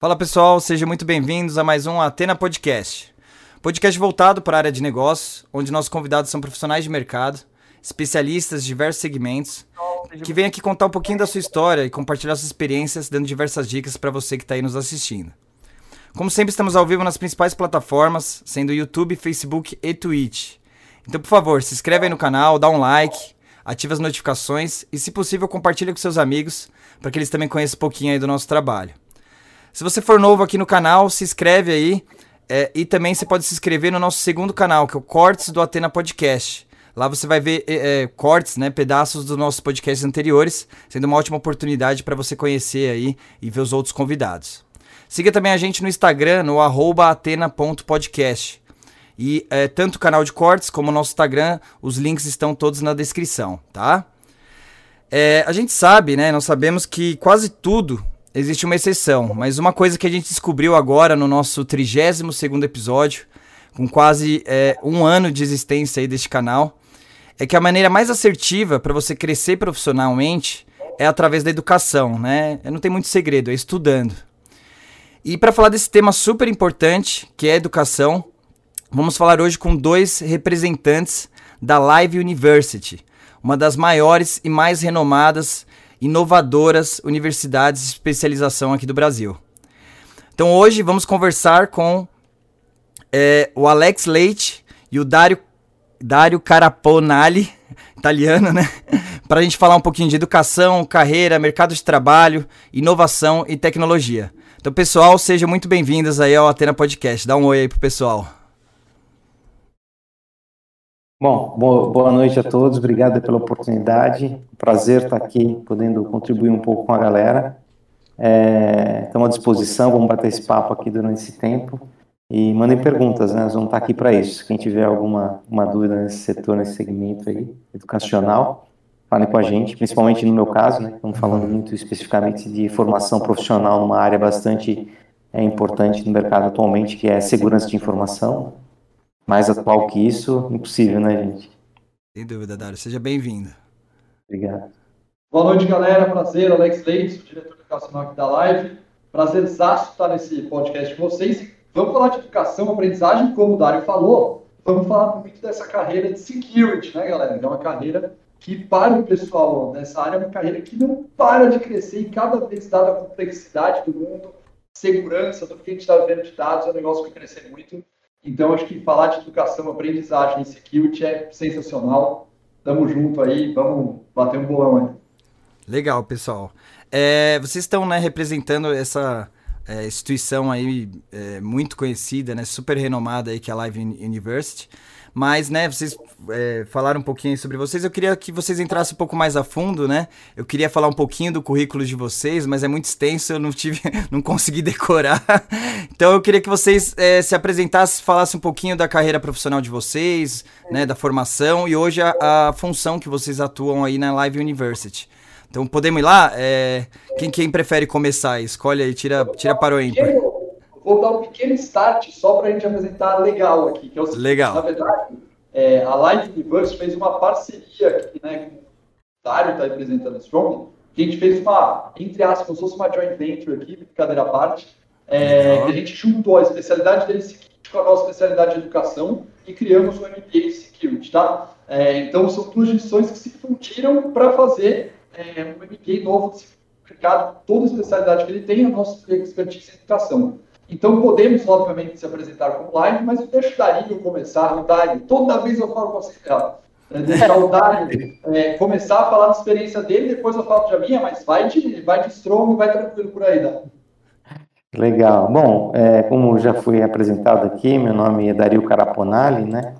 Fala pessoal, sejam muito bem-vindos a mais um Atena Podcast. Podcast voltado para a área de negócios, onde nossos convidados são profissionais de mercado, especialistas de diversos segmentos, que vêm aqui contar um pouquinho da sua história e compartilhar suas experiências, dando diversas dicas para você que está aí nos assistindo. Como sempre, estamos ao vivo nas principais plataformas, sendo YouTube, Facebook e Twitch. Então, por favor, se inscreve aí no canal, dá um like, ativa as notificações e, se possível, compartilha com seus amigos para que eles também conheçam um pouquinho aí do nosso trabalho. Se você for novo aqui no canal, se inscreve aí. É, e também você pode se inscrever no nosso segundo canal, que é o Cortes do Atena Podcast. Lá você vai ver é, é, cortes, né, pedaços dos nossos podcasts anteriores, sendo uma ótima oportunidade para você conhecer aí e ver os outros convidados. Siga também a gente no Instagram, no atena.podcast. E é, tanto o canal de cortes como o nosso Instagram, os links estão todos na descrição, tá? É, a gente sabe, né? Nós sabemos que quase tudo existe uma exceção, mas uma coisa que a gente descobriu agora no nosso 32 segundo episódio, com quase é, um ano de existência aí deste canal, é que a maneira mais assertiva para você crescer profissionalmente é através da educação, né? Não tem muito segredo, é estudando. E para falar desse tema super importante, que é educação, vamos falar hoje com dois representantes da Live University, uma das maiores e mais renomadas inovadoras universidades de especialização aqui do Brasil. Então hoje vamos conversar com é, o Alex Leite e o Dario, Dario Caraponali, italiano, né? Para a gente falar um pouquinho de educação, carreira, mercado de trabalho, inovação e tecnologia. Então, pessoal, sejam muito bem-vindos aí ao Atena Podcast. Dá um oi aí pro pessoal. Bom, boa noite a todos, obrigado pela oportunidade. Prazer estar aqui, podendo contribuir um pouco com a galera. É, estamos à disposição, vamos bater esse papo aqui durante esse tempo. E mandem perguntas, né? Nós vamos estar aqui para isso. Quem tiver alguma uma dúvida nesse setor, nesse segmento aí, educacional, falem com a gente, principalmente no meu caso, né? Estamos falando muito especificamente de formação profissional numa área bastante é, importante no mercado atualmente, que é segurança de informação mais atual que isso, impossível, né, gente? Sem dúvida, Dário. Seja bem-vindo. Obrigado. Boa noite, galera. Prazer, Alex Leite, diretor educacional aqui da Live. Prazer exato estar nesse podcast com vocês. Vamos falar de educação, aprendizagem, como o Dário falou. Vamos falar muito dessa carreira de security, né, galera? É uma carreira que, para o pessoal nessa área, é uma carreira que não para de crescer e cada vez, dada a complexidade do mundo, segurança, tudo que a gente está vendo de dados, é um negócio que cresce muito. Então, acho que falar de educação, aprendizagem e security é sensacional. Tamo junto aí, vamos bater um bolão aí. Legal, pessoal. É, vocês estão né, representando essa é, instituição aí é, muito conhecida, né, super renomada aí, que é a Live University. Mas, né, vocês é, falaram um pouquinho sobre vocês. Eu queria que vocês entrassem um pouco mais a fundo, né? Eu queria falar um pouquinho do currículo de vocês, mas é muito extenso, eu não tive, não consegui decorar. Então eu queria que vocês é, se apresentassem, falassem um pouquinho da carreira profissional de vocês, né, da formação e hoje a, a função que vocês atuam aí na Live University. Então podemos ir lá? É, quem, quem prefere começar? Escolhe aí, tira, tira para o ímpar vou dar um pequeno start só para a gente apresentar legal aqui, que é o legal. na verdade, é, a Light Universe fez uma parceria aqui, né, com o Dário está representando a Strong, que a gente fez uma, entre aspas, como se fosse uma joint venture aqui, brincadeira à parte, é, que a gente juntou a especialidade dele com a nossa especialidade de educação e criamos o MBA Security, tá? É, então, são duas instituições que se fundiram para fazer é, um MBA novo, aplicado toda a especialidade que ele tem, a nossa expertise em educação. Então podemos, obviamente, se apresentar como live, mas eu deixo o Dario começar, o Dario, toda vez eu falo com você, é, deixar o Dario é, começar a falar da experiência dele, depois eu falo de minha, mas vai de, vai de strong, vai tranquilo por aí, Dario. Legal. Bom, é, como já foi apresentado aqui, meu nome é Dario Caraponali, né?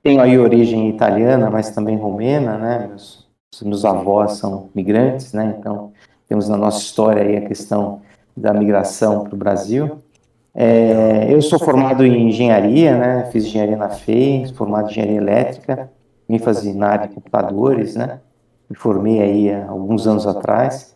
Tenho aí origem italiana, mas também romena, né? Meus, meus avós são migrantes, né? Então, temos na nossa história aí a questão da migração para o Brasil. É, eu sou formado em engenharia, né? Fiz engenharia na FEI, formado em engenharia elétrica, fazia na área de computadores, né? Me formei aí há alguns anos atrás.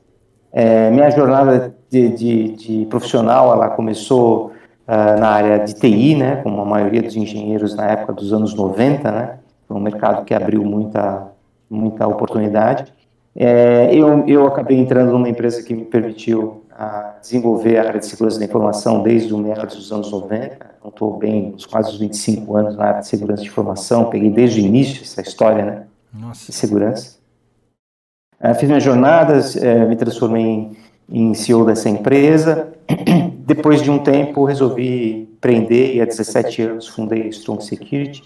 É, minha jornada de, de, de, profissional, ela começou uh, na área de TI, né? Como a maioria dos engenheiros na época dos anos 90, né? Foi um mercado que abriu muita, muita oportunidade. É, eu, eu acabei entrando numa empresa que me permitiu a desenvolver a área de segurança da informação desde o meados dos anos 90. Então, estou bem, uns quase 25 anos na área de segurança de informação. Peguei desde o início essa história né, Nossa. de segurança. Uh, fiz minhas jornadas, uh, me transformei em, em CEO dessa empresa. Depois de um tempo, resolvi empreender e há 17 anos fundei a Strong Security,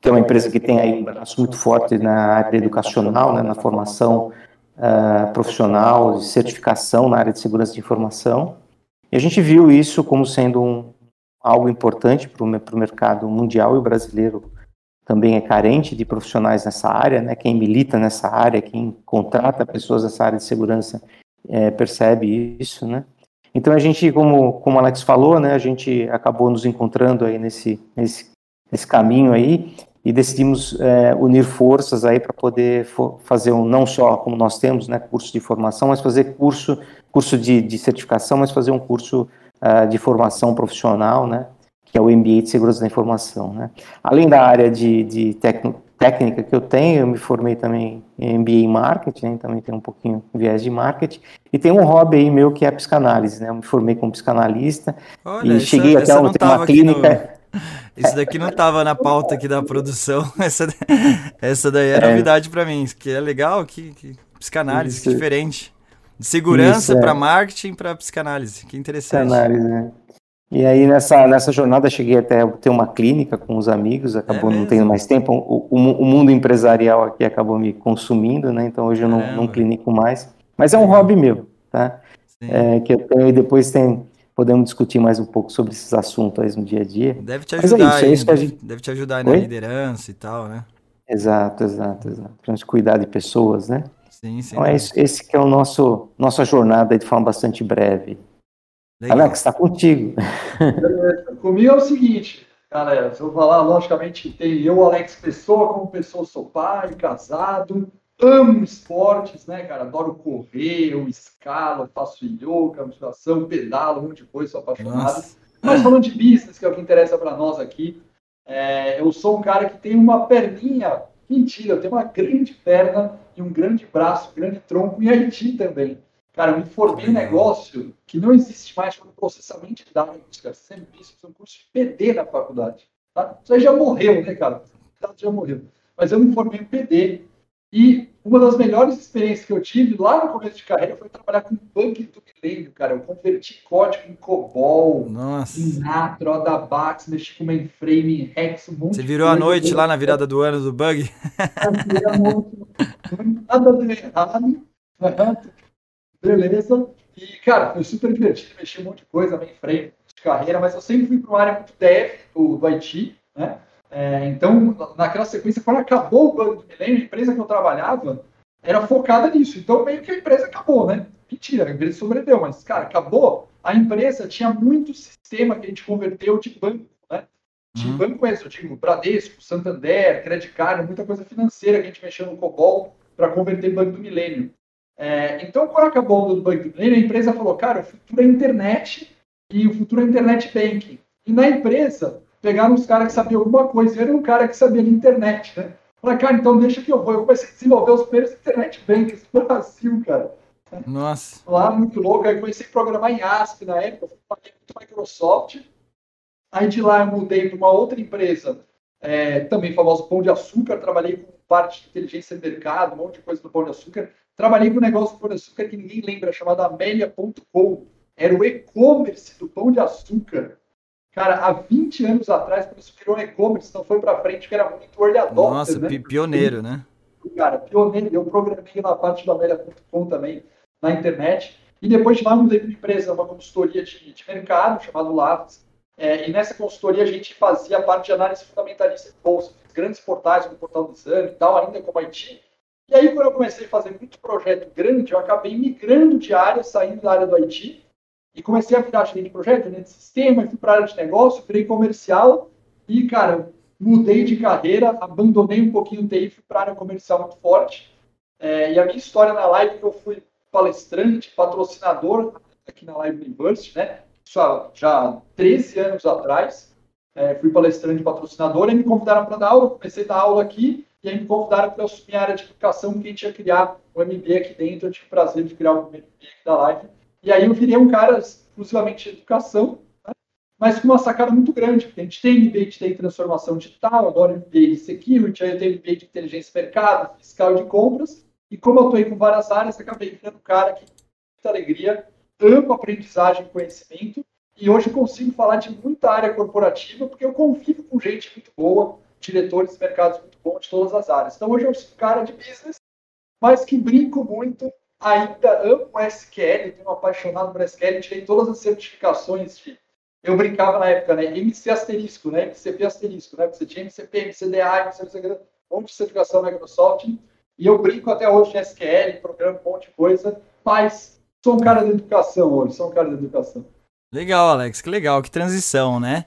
que é uma empresa que tem aí um braço muito forte na área educacional, né, na formação uh, profissional, de certificação na área de segurança de informação. E a gente viu isso como sendo um, algo importante para o mercado mundial e o brasileiro também é carente de profissionais nessa área, né? Quem milita nessa área, quem contrata pessoas nessa área de segurança é, percebe isso, né? Então a gente, como, como Alex falou, né? A gente acabou nos encontrando aí nesse, nesse, nesse caminho aí e decidimos é, unir forças aí para poder fazer um, não só como nós temos, né? Curso de formação, mas fazer curso, curso de, de certificação, mas fazer um curso uh, de formação profissional, né? que é o MBA de Segurança da Informação. Né? Além da área de, de técnica que eu tenho, eu me formei também em MBA em Marketing, né? também tenho um pouquinho de viés de Marketing, e tem um hobby aí meu que é a psicanálise, né? Eu me formei como psicanalista Olha, e cheguei até uma, uma clínica... No... Isso daqui não estava na pauta aqui da produção, essa, essa daí é, é. novidade para mim, que é legal, que, que psicanálise, que diferente. De segurança para é. marketing para psicanálise, que interessante. Psicanálise, né? E aí nessa, nessa jornada cheguei até ter uma clínica com os amigos, acabou é não tendo mais tempo, o, o, o, mundo empresarial aqui acabou me consumindo, né? Então hoje eu não, não clinico mais. Mas é um hobby meu, tá? É, que eu tenho e depois tem, podemos discutir mais um pouco sobre esses assuntos no dia a dia. Deve te ajudar, Mas é isso, é isso gente... deve te ajudar na Oi? liderança e tal, né? Exato, exato, exato. Pra gente cuidar de pessoas, né? Sim, sim. Então é esse, esse que é o nosso nossa jornada de forma bastante breve. Legal. Alex, está contigo. Comigo é o seguinte, galera, se eu falar, logicamente, tem eu, Alex Pessoa, como pessoa, sou pai, casado, amo esportes, né, cara? Adoro correr, eu escalo, faço yoga, musculação, pedalo, um monte de coisa, sou apaixonado. Nossa. Mas falando de business, que é o que interessa para nós aqui, é, eu sou um cara que tem uma perninha, mentira, eu tenho uma grande perna e um grande braço, um grande tronco em Haiti também. Cara, eu me formei em um negócio que não existe mais como processamento de dados, cara. Sempre isso, é um curso de PD na faculdade. Tá? Isso aí já morreu, né, cara? Já morreu. Mas eu me formei em PD e uma das melhores experiências que eu tive lá no começo de carreira foi trabalhar com bug do milênio, cara. Eu converti código em COBOL, Nossa. em Natro, Adabax, mexi com mainframe, em Rex, um monte Você virou a noite lá na virada do ano do bug? Nada deu errado. Beleza. E, cara, foi super divertido, mexi um monte de coisa, mainframe, de carreira, mas eu sempre fui para uma área muito dev do, do IT, né? É, então, naquela sequência, quando acabou o banco do milênio, a empresa que eu trabalhava era focada nisso. Então, meio que a empresa acabou, né? Mentira, a empresa sobreviveu, mas, cara, acabou. A empresa tinha muito sistema que a gente converteu de banco, né? De uhum. banco esse, eu digo, Bradesco, Santander, Credit Card, muita coisa financeira que a gente mexeu no COBOL para converter banco do milênio. É, então, quando acabou o Banco do a empresa falou, cara, o futuro é internet e o futuro é internet banking. E na empresa, pegaram os caras que sabiam alguma coisa, e era um cara que sabia de internet, né? Falei, cara, então deixa que eu vou. Eu comecei a desenvolver os primeiros internet banks do Brasil, cara. Nossa. Lá, muito louco. Aí comecei a programar em ASP na época, fui para Microsoft. Aí de lá eu mudei para uma outra empresa, é, também famosa Pão de Açúcar. Trabalhei com parte de inteligência de mercado, um monte de coisa do Pão de Açúcar. Trabalhei com um negócio do Pão de Açúcar que ninguém lembra, chamado Amélia.com. Era o e-commerce do Pão de Açúcar. Cara, há 20 anos atrás, quando isso virou e-commerce, não foi para frente, que era muito early adopter, Nossa, né? pioneiro, né? Cara, pioneiro. Eu programei na parte do Amélia.com também, na internet. E depois de lá, mudei para uma empresa, uma consultoria de, de mercado, chamado Lavas. É, e nessa consultoria a gente fazia a parte de análise fundamentalista de bolsa. Grandes portais, como o Portal do Exame e tal, ainda como IT. E aí, quando eu comecei a fazer muito projeto grande, eu acabei migrando de área, saindo da área do IT, e comecei a virar gerente de projeto, gerente de sistema, fui para área de negócio, virei comercial, e, cara, mudei de carreira, abandonei um pouquinho o TI, fui para área comercial muito forte. É, e a minha história na live, que eu fui palestrante, patrocinador aqui na Live University, né? Já 13 anos atrás. É, fui palestrante patrocinador e me convidaram para dar aula. Comecei a dar aula aqui e aí me convidaram para assumir a área de educação, que a gente ia criar o MBA aqui dentro. Eu tive o prazer de criar o MBA aqui da live. E aí eu virei um cara exclusivamente de educação, né? mas com uma sacada muito grande, porque a gente tem MBA de transformação digital, agora MBA de security, aí eu tenho MBA de inteligência de mercado, fiscal de compras, e como eu atuei com várias áreas, acabei virando um cara que, com muita alegria, amo aprendizagem e conhecimento, e hoje consigo falar de muita área corporativa, porque eu convivo com gente muito boa, diretores de mercados muito bons de todas as áreas. Então hoje eu sou um cara de business, mas que brinco muito, ainda amo SQL, tenho apaixonado por SQL, tirei todas as certificações de eu brincava na época, né? MC asterisco, né? MCP asterisco, né? Você tinha MCP, MCDA, MCP, um monte de certificação da Microsoft. E eu brinco até hoje de SQL, programa um monte de coisa, mas sou um cara da educação hoje, sou um cara da educação. Legal, Alex, que legal, que transição, né?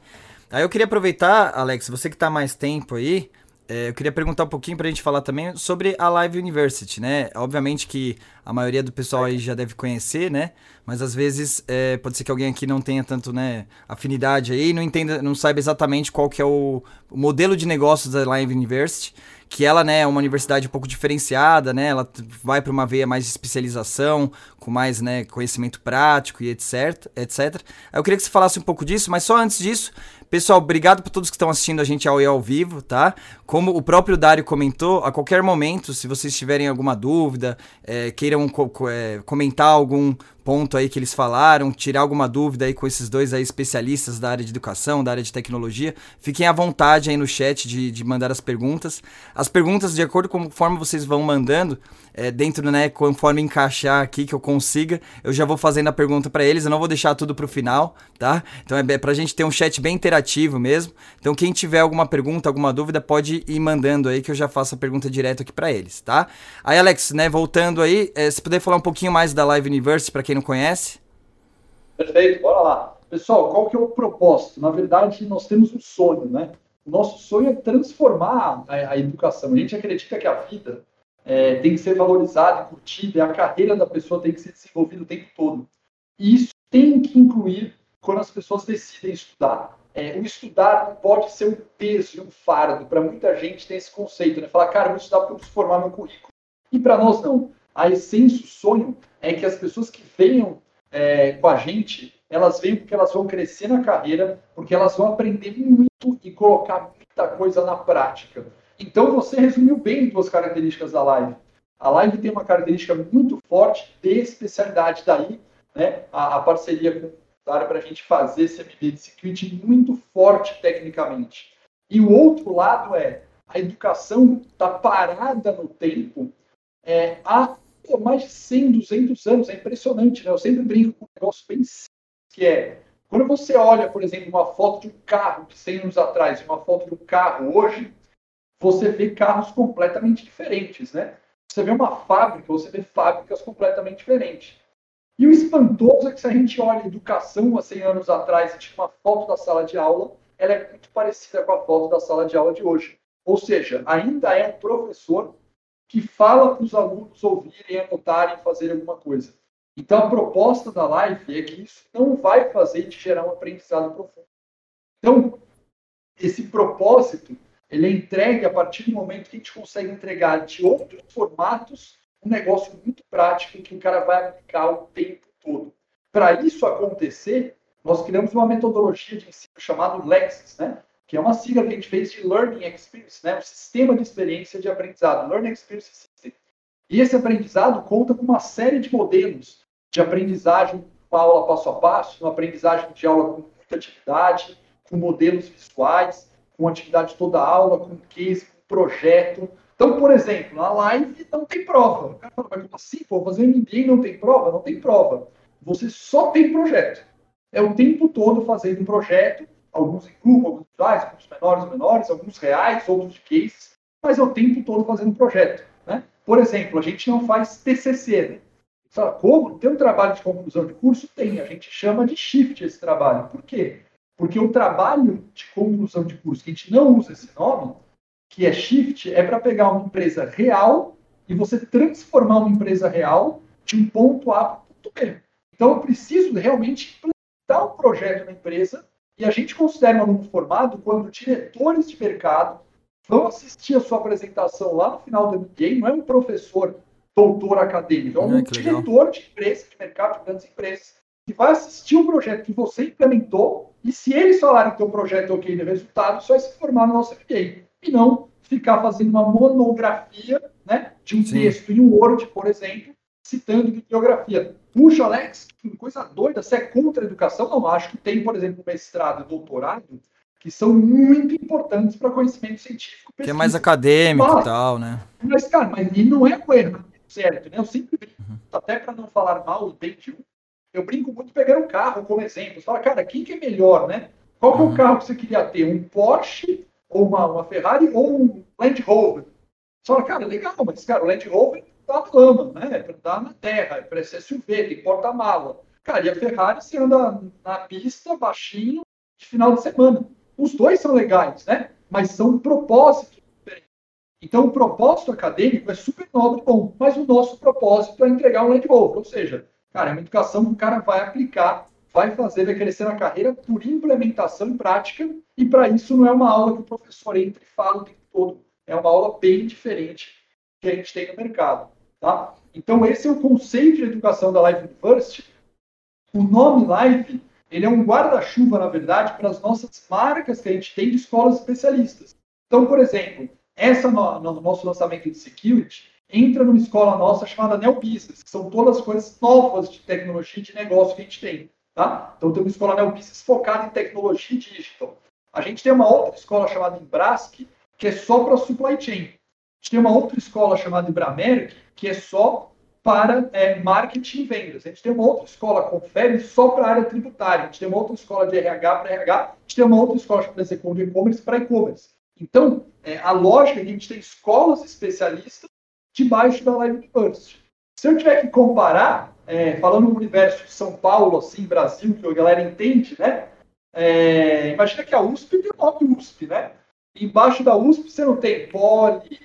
Aí eu queria aproveitar, Alex, você que está mais tempo aí, eu queria perguntar um pouquinho para a gente falar também sobre a Live University, né? Obviamente que a maioria do pessoal aí já deve conhecer, né? Mas às vezes é, pode ser que alguém aqui não tenha tanto, né, afinidade aí, não entenda, não saiba exatamente qual que é o, o modelo de negócios da Live University que ela né, é uma universidade um pouco diferenciada, né? Ela vai para uma veia mais de especialização, com mais né, conhecimento prático e etc, etc. Eu queria que você falasse um pouco disso, mas só antes disso, pessoal, obrigado por todos que estão assistindo a gente ao, ao vivo, tá? Como o próprio Dário comentou, a qualquer momento, se vocês tiverem alguma dúvida, é, queiram co é, comentar algum ponto aí que eles falaram, tirar alguma dúvida aí com esses dois aí especialistas da área de educação, da área de tecnologia, fiquem à vontade aí no chat de, de mandar as perguntas. As perguntas, de acordo com conforme vocês vão mandando, é, dentro, né, conforme encaixar aqui que eu consiga, eu já vou fazendo a pergunta para eles, eu não vou deixar tudo pro final, tá? Então é pra gente ter um chat bem interativo mesmo. Então quem tiver alguma pergunta, alguma dúvida, pode ir mandando aí que eu já faço a pergunta direto aqui para eles, tá? Aí Alex, né, voltando aí, é, se puder falar um pouquinho mais da Live Universe para quem não conhece. Perfeito, bora lá. Pessoal, qual que é o propósito? Na verdade, nós temos um sonho, né? O nosso sonho é transformar a, a educação. A gente acredita que a vida é, tem que ser valorizada, curtida, e a carreira da pessoa tem que ser desenvolvida o tempo todo. E isso tem que incluir quando as pessoas decidem estudar. É, o estudar pode ser um peso e um fardo. Para muita gente tem esse conceito, né? Falar, cara, vou estudar para transformar meu currículo. E para nós não. A essência, o sonho é que as pessoas que venham é, com a gente, elas venham porque elas vão crescer na carreira, porque elas vão aprender muito e colocar muita coisa na prática. Então você resumiu bem duas características da live. A live tem uma característica muito forte de especialidade, daí né, a, a parceria com área para a gente fazer esse MBA de security muito forte tecnicamente. E o outro lado é a educação está parada no tempo é, há mais de 100, 200 anos. É impressionante, né? Eu sempre brinco com um negócio bem simples, que é quando você olha, por exemplo, uma foto de um carro de 100 anos atrás e uma foto de um carro hoje, você vê carros completamente diferentes, né? Você vê uma fábrica, você vê fábricas completamente diferentes. E o espantoso é que se a gente olha a educação há 100 anos atrás e tinha uma foto da sala de aula, ela é muito parecida com a foto da sala de aula de hoje. Ou seja, ainda é professor que fala para os alunos ouvirem, anotarem, fazerem alguma coisa. Então, a proposta da live é que isso não vai fazer de gerar um aprendizado profundo. Então, esse propósito ele é entregue a partir do momento que a gente consegue entregar de outros formatos um negócio muito prático que o cara vai aplicar o tempo todo. Para isso acontecer, nós criamos uma metodologia de ensino chamada Lexis, né? Que é uma sigla que a gente fez de Learning Experience, né? um sistema de experiência de aprendizado, Learning Experience System. E esse aprendizado conta com uma série de modelos de aprendizagem com aula passo a passo, uma aprendizagem de aula com muita atividade, com modelos visuais, com atividade toda aula, com case, com projeto. Então, por exemplo, na live não tem prova. O cara fala, mas como assim? Pô, fazer MBA e não tem prova? Não tem prova. Você só tem projeto. É o tempo todo fazendo um projeto, alguns em grupo, alguns individuais, alguns menores, menores, alguns reais, outros de cases, mas é o tempo todo fazendo projeto. Né? Por exemplo, a gente não faz TCC. Né? Fala, como? Tem um trabalho de conclusão de curso? Tem. A gente chama de shift esse trabalho. Por quê? Porque o trabalho de conclusão de curso, que a gente não usa esse nome, que é shift, é para pegar uma empresa real e você transformar uma empresa real de um ponto A para um ponto B. Então, eu preciso realmente implementar um projeto na empresa e a gente considera um aluno formado quando diretores de mercado vão assistir a sua apresentação lá no final do MBA, não é um professor doutor acadêmico, é um ah, diretor de empresa, de mercado de grandes empresas, que vai assistir um projeto que você implementou e se eles falarem que o projeto é ok de resultado, só vai se formar no nosso MBA. E não ficar fazendo uma monografia né, de um Sim. texto em Word, por exemplo, citando bibliografia. Puxa, Alex, que coisa doida, você é contra a educação? Não, acho que tem, por exemplo, mestrado e doutorado que são muito importantes para conhecimento científico. Pesquisa. Que é mais acadêmico e tal, né? Mas, cara, mas não é o erro certo, né? Eu sempre brinco, uhum. até para não falar mal bem de um, eu brinco muito pegar um carro como exemplo. Você fala, cara, quem que é melhor, né? Qual que é o uhum. carro que você queria ter? Um Porsche, ou uma, uma Ferrari, ou um Land Rover? Você fala, cara, legal, mas, cara, o Land Rover tá na lama, né? É para andar na terra, é para ser SUV, tem porta-mala. Cara, e a Ferrari você anda na pista, baixinho, de final de semana. Os dois são legais, né? Mas são propósitos diferentes. Então, o propósito acadêmico é super nobre bom, mas o nosso propósito é entregar um Land Rover, ou seja, cara, é uma educação que o cara vai aplicar, vai fazer, vai crescer na carreira por implementação em prática, e para isso não é uma aula que o professor entra e fala o tempo todo. É uma aula bem diferente que a gente tem no mercado. Tá? Então, esse é o conceito de educação da Live University. O nome Live, ele é um guarda-chuva, na verdade, para as nossas marcas que a gente tem de escolas especialistas. Então, por exemplo, essa no, no nosso lançamento de security entra numa escola nossa chamada Neo que são todas as coisas novas de tecnologia e de negócio que a gente tem. Tá? Então, tem uma escola Neo focada em tecnologia digital. A gente tem uma outra escola chamada Embrasque, que é só para supply chain. A gente tem uma outra escola chamada Ibramerc, que é só para é, marketing e vendas. A gente tem uma outra escola, Confere, só para a área tributária. A gente tem uma outra escola de RH para RH. A gente tem uma outra escola chamada Executive de e-commerce para e-commerce. Então, é, a lógica é que a gente tem escolas especialistas debaixo da Live University. Se eu tiver que comparar, é, falando no universo de São Paulo, assim, Brasil, que a galera entende, né? É, imagina que a USP tem o nome USP, né? embaixo da USP você não tem Poli,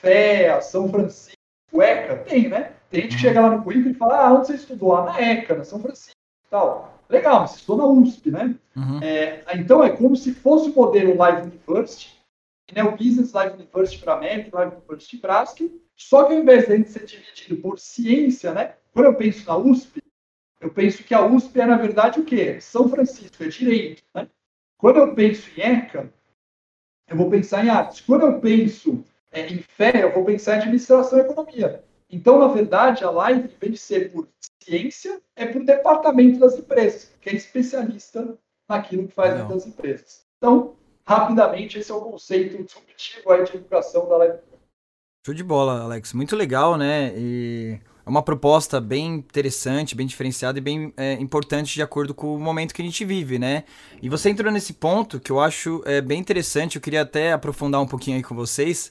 FEA, São Francisco, ECA? Tem, né? Tem gente que chega lá no currículo e fala, ah, onde você estudou? Ah, na ECA, na São Francisco e tal. Legal, mas você estudou na USP, né? Uhum. É, então é como se fosse o modelo Live University, né, o Business Live University para América, Live University Brasc, só que ao invés de gente ser dividido por ciência, né? Quando eu penso na USP, eu penso que a USP é, na verdade, o quê? São Francisco, é direito, né? Quando eu penso em ECA, eu vou pensar em artes. Quando eu penso é, em fé, eu vou pensar em administração e economia. Então, na verdade, a live, em vez de ser por ciência, é por departamento das empresas, que é especialista naquilo que faz dentro das empresas. Então, rapidamente, esse é o conceito disruptivo aí de educação da live. Show de bola, Alex. Muito legal, né? E é uma proposta bem interessante, bem diferenciada e bem é, importante de acordo com o momento que a gente vive, né? E você entrou nesse ponto que eu acho é, bem interessante, eu queria até aprofundar um pouquinho aí com vocês.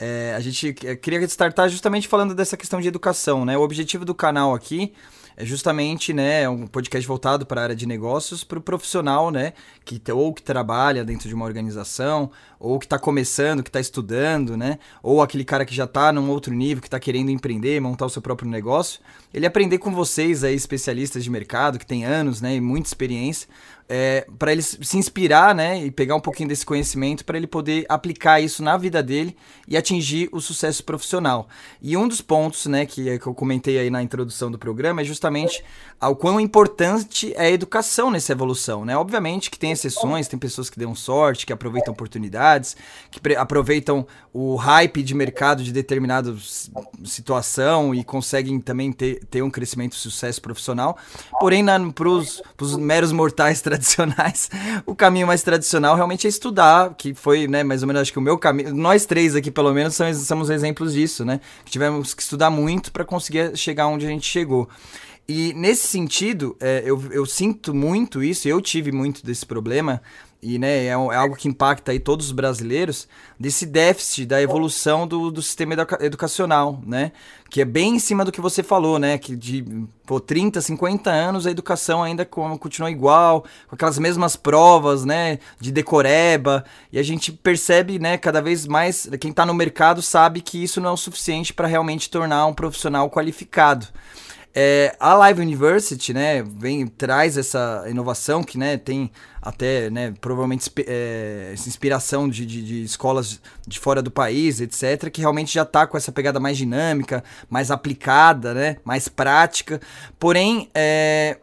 É, a gente é, queria startar justamente falando dessa questão de educação, né? O objetivo do canal aqui é justamente né, um podcast voltado para a área de negócios, para o profissional, né? Que, ou que trabalha dentro de uma organização, ou que está começando, que está estudando, né? Ou aquele cara que já está num outro nível, que está querendo empreender, montar o seu próprio negócio. Ele aprender com vocês aí, especialistas de mercado, que tem anos, né? E muita experiência, é, para ele se inspirar, né, e pegar um pouquinho desse conhecimento para ele poder aplicar isso na vida dele e atingir o sucesso profissional. E um dos pontos, né, que, é que eu comentei aí na introdução do programa é justamente o quão importante é a educação nessa evolução, né? Obviamente que tem exceções, tem pessoas que dão sorte, que aproveitam oportunidades, que aproveitam o hype de mercado de determinada situação e conseguem também ter, ter um crescimento sucesso profissional. Porém, para os meros mortais tradicionais, o caminho mais tradicional realmente é estudar, que foi, né, mais ou menos, acho que o meu caminho, nós três aqui pelo menos somos, exemplos disso, né? Tivemos que estudar muito para conseguir chegar onde a gente chegou. E nesse sentido, é, eu, eu sinto muito isso, eu tive muito desse problema, e né, é, é, algo que impacta aí todos os brasileiros, desse déficit da evolução do, do sistema educa educacional, né? Que é bem em cima do que você falou, né? Que de pô, 30, 50 anos a educação ainda continua igual, com aquelas mesmas provas, né? De decoreba, e a gente percebe, né, cada vez mais, quem está no mercado sabe que isso não é o suficiente para realmente tornar um profissional qualificado. É, a Live University, né, vem, traz essa inovação que, né, tem até, né, provavelmente é, essa inspiração de, de, de, escolas de fora do país, etc., que realmente já está com essa pegada mais dinâmica, mais aplicada, né, mais prática. Porém, é,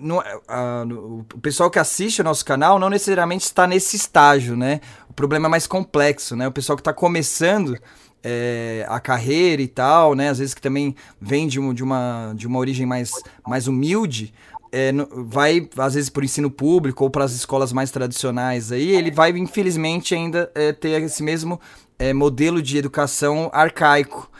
no, a, no, o pessoal que assiste o nosso canal não necessariamente está nesse estágio, né? O problema é mais complexo, né? O pessoal que está começando é, a carreira e tal, né? Às vezes que também vem de, de, uma, de uma origem mais, mais humilde, é, vai, às vezes, por ensino público ou para as escolas mais tradicionais aí, ele vai, infelizmente, ainda é, ter esse mesmo é, modelo de educação arcaico.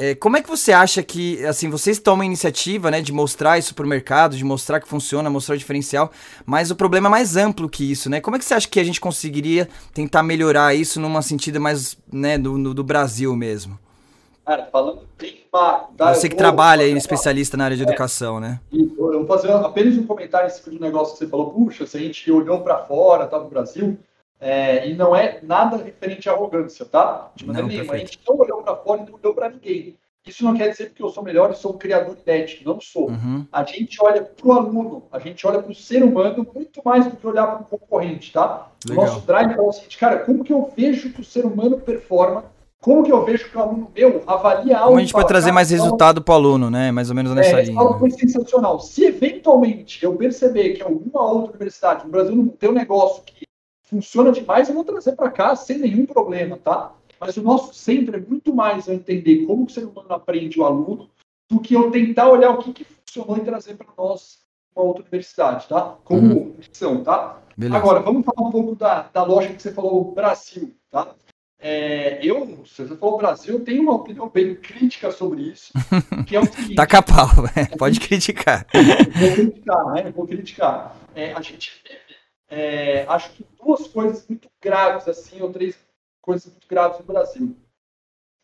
É, como é que você acha que, assim, vocês tomam a iniciativa, né, de mostrar isso para o mercado, de mostrar que funciona, mostrar o diferencial, mas o problema é mais amplo que isso, né? Como é que você acha que a gente conseguiria tentar melhorar isso numa sentido mais, né, do, no, do Brasil mesmo? Cara, falando bem tá? Você que vou, trabalha aí, especialista na área de é, educação, né? Eu vou fazer apenas um comentário em cima de um negócio que você falou, puxa, se a gente olhou para fora, tá, no Brasil, é, e não é nada referente à arrogância, tá? De maneira não, nenhuma. A gente não olhou para fora e não olhou para ninguém. Isso não quer dizer que eu sou melhor e sou um criador idéntico. Não sou. Uhum. A gente olha para o aluno, a gente olha para o ser humano muito mais do que olhar para o concorrente, tá? Legal. O nosso drive é o seguinte, cara, como que eu vejo que o ser humano performa? Como que eu vejo que o aluno meu avalia algo? Como a gente pode trazer mais resultado para o aluno, né? Mais ou menos nessa é, linha. Algo foi sensacional. Se eventualmente eu perceber que alguma outra universidade no Brasil não tem um negócio que funciona demais, eu vou trazer para cá sem nenhum problema, tá? Mas o nosso centro é muito mais eu entender como o ser humano aprende o aluno do que eu tentar olhar o que, que funcionou e trazer para nós uma outra universidade, tá? Como uhum. opção, tá? Beleza. Agora, vamos falar um pouco da, da lógica que você falou, Brasil, tá? É, eu, se você falou Brasil, eu tenho uma opinião bem crítica sobre isso, que é o seguinte... tá capau, pode criticar. Vou criticar, né? Vou criticar. É, a gente é, acho que duas coisas muito graves, assim, ou três coisas muito graves no Brasil.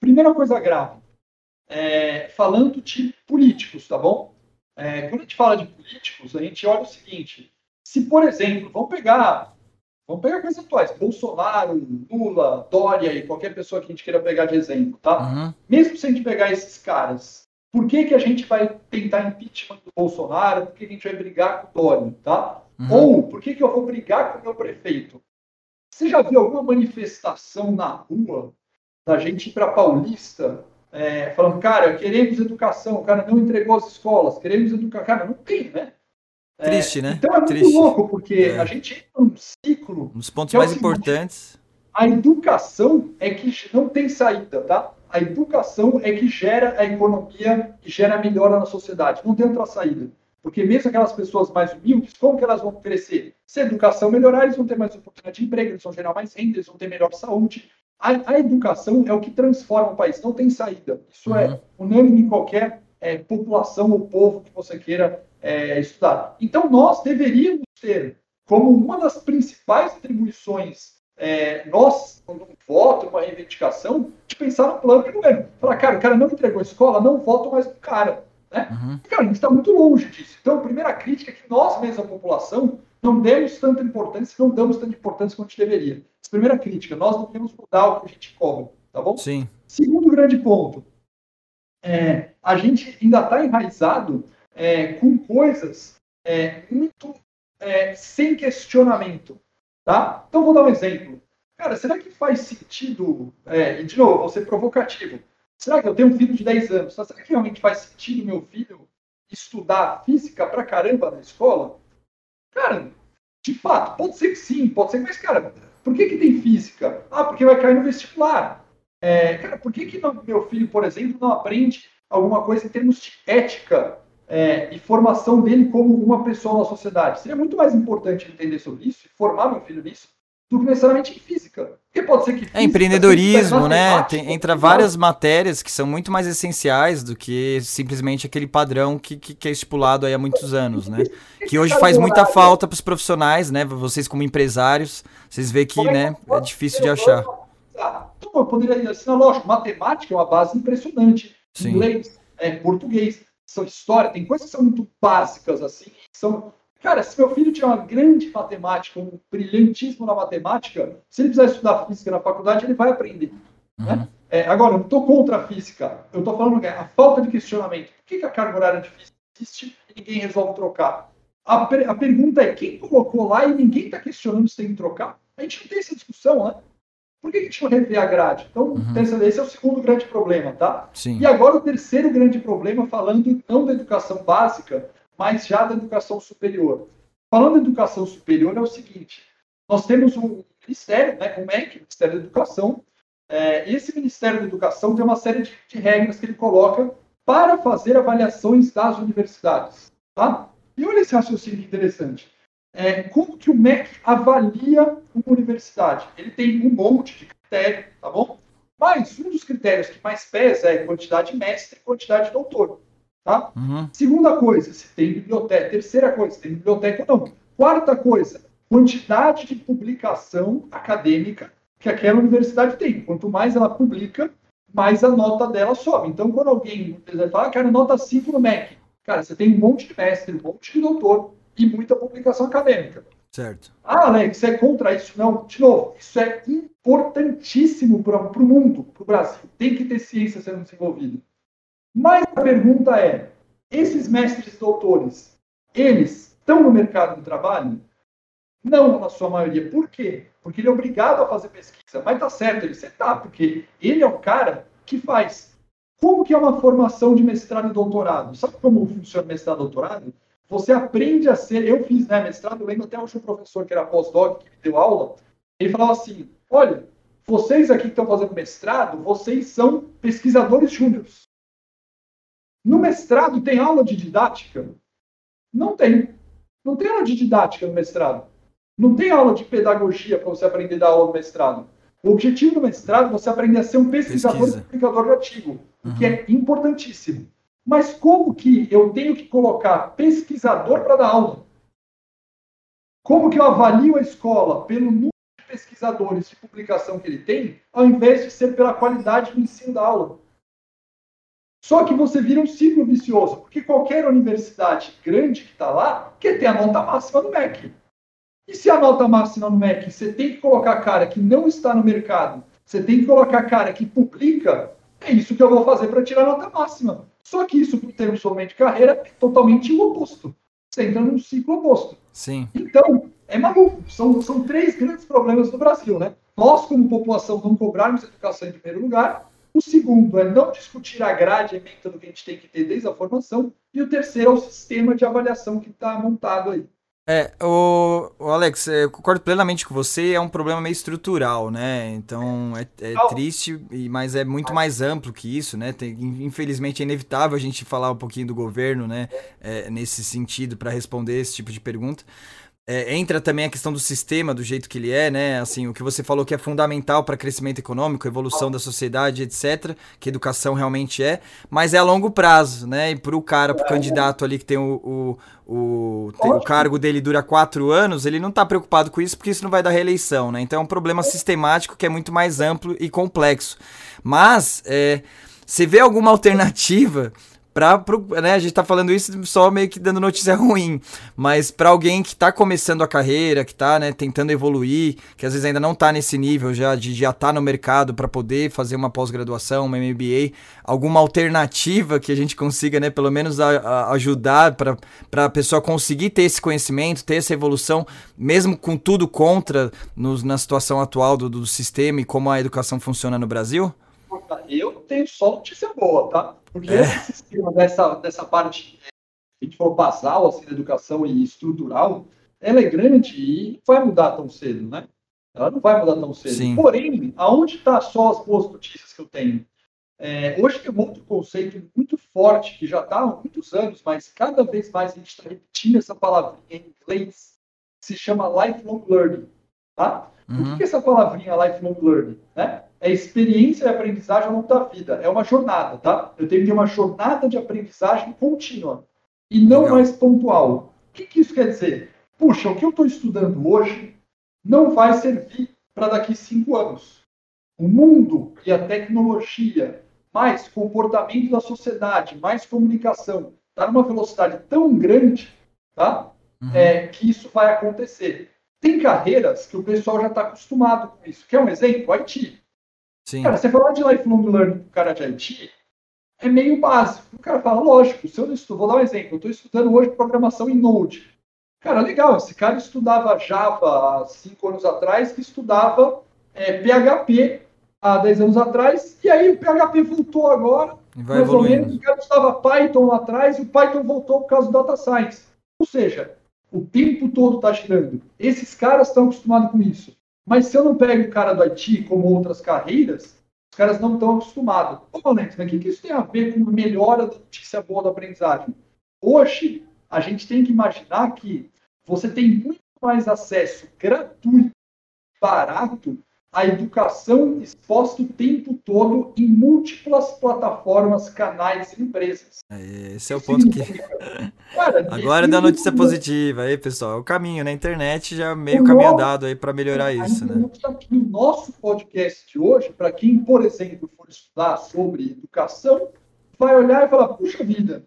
Primeira coisa grave, é, falando de políticos, tá bom? É, quando a gente fala de políticos, a gente olha o seguinte: se, por exemplo, vamos pegar, vamos pegar coisas atuais, Bolsonaro, Lula, Dória e qualquer pessoa que a gente queira pegar de exemplo, tá? Uhum. Mesmo se a gente pegar esses caras, por que, que a gente vai tentar impeachment do Bolsonaro? Por que a gente vai brigar com o Dória, tá? Uhum. Ou por que, que eu vou brigar com o meu prefeito? Você já viu alguma manifestação na rua da gente ir para Paulista é, falando, cara, queremos educação, o cara não entregou as escolas, queremos educar. Cara, não tem, né? É, Triste, né? Então é muito Triste. louco, porque é. a gente entra num ciclo. Um dos pontos é mais seguinte, importantes. A educação é que não tem saída, tá? A educação é que gera a economia e gera a melhora na sociedade. Não tem outra saída. Porque mesmo aquelas pessoas mais humildes, como que elas vão crescer? Se a educação melhorar, eles vão ter mais oportunidade de emprego, eles vão gerar mais renda, eles vão ter melhor saúde. A, a educação é o que transforma o país, não tem saída. Isso é uhum. é unânime em qualquer é, população ou povo que você queira é, estudar. Então, nós deveríamos ter como uma das principais atribuições é, nós, quando um voto, uma reivindicação, de pensar no plano de governo. Falar, cara, o cara não entregou a escola, não voto mais no cara. Né? Uhum. Cara, a gente está muito longe disso. Então, a primeira crítica é que nós, mesmo a população, não demos tanta importância, não damos tanta importância quanto a gente deveria. Essa primeira crítica, nós não devemos mudar o que a gente cobra, tá bom? Sim. Segundo grande ponto, é, a gente ainda está enraizado é, com coisas é, muito é, sem questionamento, tá? Então, vou dar um exemplo. Cara, será que faz sentido, é, e de novo, vou ser provocativo, Será que eu tenho um filho de 10 anos? Será que realmente faz sentido meu filho estudar física pra caramba na escola? Cara, de fato, pode ser que sim, pode ser, mas, cara, por que, que tem física? Ah, porque vai cair no vestibular. É, cara, por que, que meu filho, por exemplo, não aprende alguma coisa em termos de ética é, e formação dele como uma pessoa na sociedade? Seria muito mais importante entender sobre isso, formar meu filho nisso, do que necessariamente em física. Porque pode ser que. É física, é empreendedorismo, né? Tem, entra várias matérias que são muito mais essenciais do que simplesmente aquele padrão que, que, que é estipulado há muitos anos, né? Que hoje faz muita falta para os profissionais, né? Vocês como empresários, vocês vê que, né, é difícil de achar. Então, eu poderia ensinar, lógico, matemática é uma base impressionante. Sim. Inglês, é, português, são história, tem coisas que são muito básicas, assim, são Cara, se meu filho tiver uma grande matemática, um brilhantismo na matemática, se ele precisar estudar física na faculdade, ele vai aprender. Né? Uhum. Né? É, agora, eu não estou contra a física. Eu estou falando que a falta de questionamento. Por que, que a carga horária de física existe e ninguém resolve trocar? A, per a pergunta é quem colocou lá e ninguém está questionando se tem que trocar? A gente não tem essa discussão, né? Por que a gente não revê a grade? Então, uhum. esse é o segundo grande problema, tá? Sim. E agora o terceiro grande problema, falando não da educação básica, mas já da educação superior. Falando da educação superior, é o seguinte: nós temos um ministério, né, o MEC, Ministério da Educação, é, esse Ministério da Educação tem uma série de, de, regras que ele coloca para fazer avaliações das universidades. Tá? E olha esse raciocínio interessante. É, como que o MEC avalia uma universidade? Ele tem um monte de critérios, tá bom? Mas um dos critérios que mais pesa é quantidade de mestre e quantidade de doutor. Tá? Uhum. Segunda coisa, se tem biblioteca. Terceira coisa, se tem biblioteca ou não. Quarta coisa, quantidade de publicação acadêmica que aquela universidade tem. Quanto mais ela publica, mais a nota dela sobe. Então, quando alguém fala, ah, cara, nota 5 no MEC, cara, você tem um monte de mestre, um monte de doutor e muita publicação acadêmica. Certo. Ah, Alex, você é contra isso? Não, de novo, isso é importantíssimo para o mundo, para o Brasil. Tem que ter ciência sendo desenvolvida. Mas a pergunta é: esses mestres e doutores, eles estão no mercado de trabalho? Não, na sua maioria. Por quê? Porque ele é obrigado a fazer pesquisa. Mas tá certo, ele está, porque ele é o cara que faz. Como que é uma formação de mestrado e doutorado? Sabe como funciona mestrado e doutorado? Você aprende a ser. Eu fiz né, mestrado, eu lembro até hoje um professor que era pós-doc, que me deu aula. Ele falava assim: olha, vocês aqui que estão fazendo mestrado, vocês são pesquisadores júniores. No mestrado tem aula de didática? Não tem. Não tem aula de didática no mestrado. Não tem aula de pedagogia para você aprender a dar aula no mestrado. O objetivo do mestrado é você aprender a ser um pesquisador Pesquisa. e publicador de artigo, uhum. que é importantíssimo. Mas como que eu tenho que colocar pesquisador para dar aula? Como que eu avalio a escola pelo número de pesquisadores de publicação que ele tem, ao invés de ser pela qualidade do ensino da aula? Só que você vira um ciclo vicioso, porque qualquer universidade grande que está lá quer ter a nota máxima no MEC. E se a nota máxima no MEC você tem que colocar cara que não está no mercado, você tem que colocar cara que publica, é isso que eu vou fazer para tirar a nota máxima. Só que isso, por termos somente de carreira, é totalmente o oposto. Você entra num ciclo oposto. Sim. Então, é maluco. São, são três grandes problemas no Brasil, né? Nós, como população, não cobrarmos educação em primeiro lugar. O segundo é não discutir a grade, a método que a gente tem que ter desde a formação. E o terceiro é o sistema de avaliação que está montado aí. É, o, o, Alex, eu concordo plenamente com você, é um problema meio estrutural, né? Então é, é triste, mas é muito mais amplo que isso, né? Tem, infelizmente é inevitável a gente falar um pouquinho do governo, né? É, nesse sentido, para responder esse tipo de pergunta. É, entra também a questão do sistema, do jeito que ele é, né? Assim, o que você falou que é fundamental para crescimento econômico, evolução da sociedade, etc. Que educação realmente é, mas é a longo prazo, né? E para o cara, para o candidato ali que tem o, o, o, tem, o cargo dele dura quatro anos, ele não está preocupado com isso porque isso não vai dar reeleição, né? Então é um problema sistemático que é muito mais amplo e complexo. Mas, é, você vê alguma alternativa Pra, pro, né, a gente tá falando isso só meio que dando notícia ruim, mas para alguém que tá começando a carreira, que tá, né, tentando evoluir, que às vezes ainda não tá nesse nível já de já tá no mercado para poder fazer uma pós-graduação, uma MBA, alguma alternativa que a gente consiga, né, pelo menos a, a ajudar para a pessoa conseguir ter esse conhecimento, ter essa evolução, mesmo com tudo contra na situação atual do, do sistema e como a educação funciona no Brasil? Tenho só notícia boa, tá? Porque é. esse sistema dessa, dessa parte, se a gente for basal, assim, da educação e estrutural, ela é grande e não vai mudar tão cedo, né? Ela não vai mudar tão cedo. Sim. Porém, aonde está só as boas notícias que eu tenho? É, hoje tem um outro conceito muito forte, que já está há muitos anos, mas cada vez mais a gente está repetindo essa palavrinha em inglês, que se chama lifelong learning. Tá? Uhum. O que é essa palavrinha lifelong learning? Né? É experiência e aprendizagem ao longo da vida. É uma jornada, tá? Eu tenho que ter uma jornada de aprendizagem contínua e não Legal. mais pontual. O que, que isso quer dizer? Puxa, o que eu estou estudando hoje não vai servir para daqui cinco anos. O mundo e a tecnologia, mais comportamento da sociedade, mais comunicação, está numa velocidade tão grande, tá? Uhum. É, que isso vai acontecer. Tem carreiras que o pessoal já está acostumado com isso. Quer um exemplo? IT. Sim. Cara, você falar de lifelong learning com o cara de IT é meio básico. O cara fala, lógico, se eu não estudo, vou dar um exemplo, eu estou estudando hoje programação em Node. Cara, legal, esse cara estudava Java há cinco anos atrás, que estudava é, PHP há 10 anos atrás, e aí o PHP voltou agora, mais evoluindo. ou menos, o cara estava Python lá atrás, e o Python voltou por causa do Data Science. Ou seja, o tempo todo está girando. Esses caras estão acostumados com isso. Mas se eu não pego o cara do IT como outras carreiras, os caras não estão acostumados. Ô, o que, que isso tem a ver com melhora da notícia boa da aprendizagem? Hoje, a gente tem que imaginar que você tem muito mais acesso gratuito, barato, a educação exposta o tempo todo em múltiplas plataformas, canais e empresas. É, esse é o ponto que. Cara, Agora dá notícia positiva aí, pessoal. É o caminho, na né? internet já meio o caminho nosso... andado aí para melhorar isso, né? O nosso podcast de hoje, para quem, por exemplo, for estudar sobre educação, vai olhar e falar: puxa vida,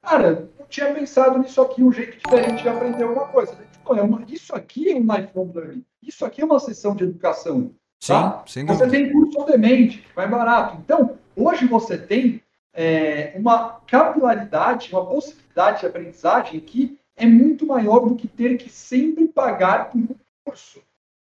cara, não tinha pensado nisso aqui, um jeito diferente de aprender alguma coisa. Isso aqui é um lifelong learning. Isso aqui é uma sessão de educação. Sim, tá? sem dúvida. Você tem curso on demand, que vai barato. Então, hoje você tem é, uma capilaridade, uma possibilidade de aprendizagem que é muito maior do que ter que sempre pagar por um curso.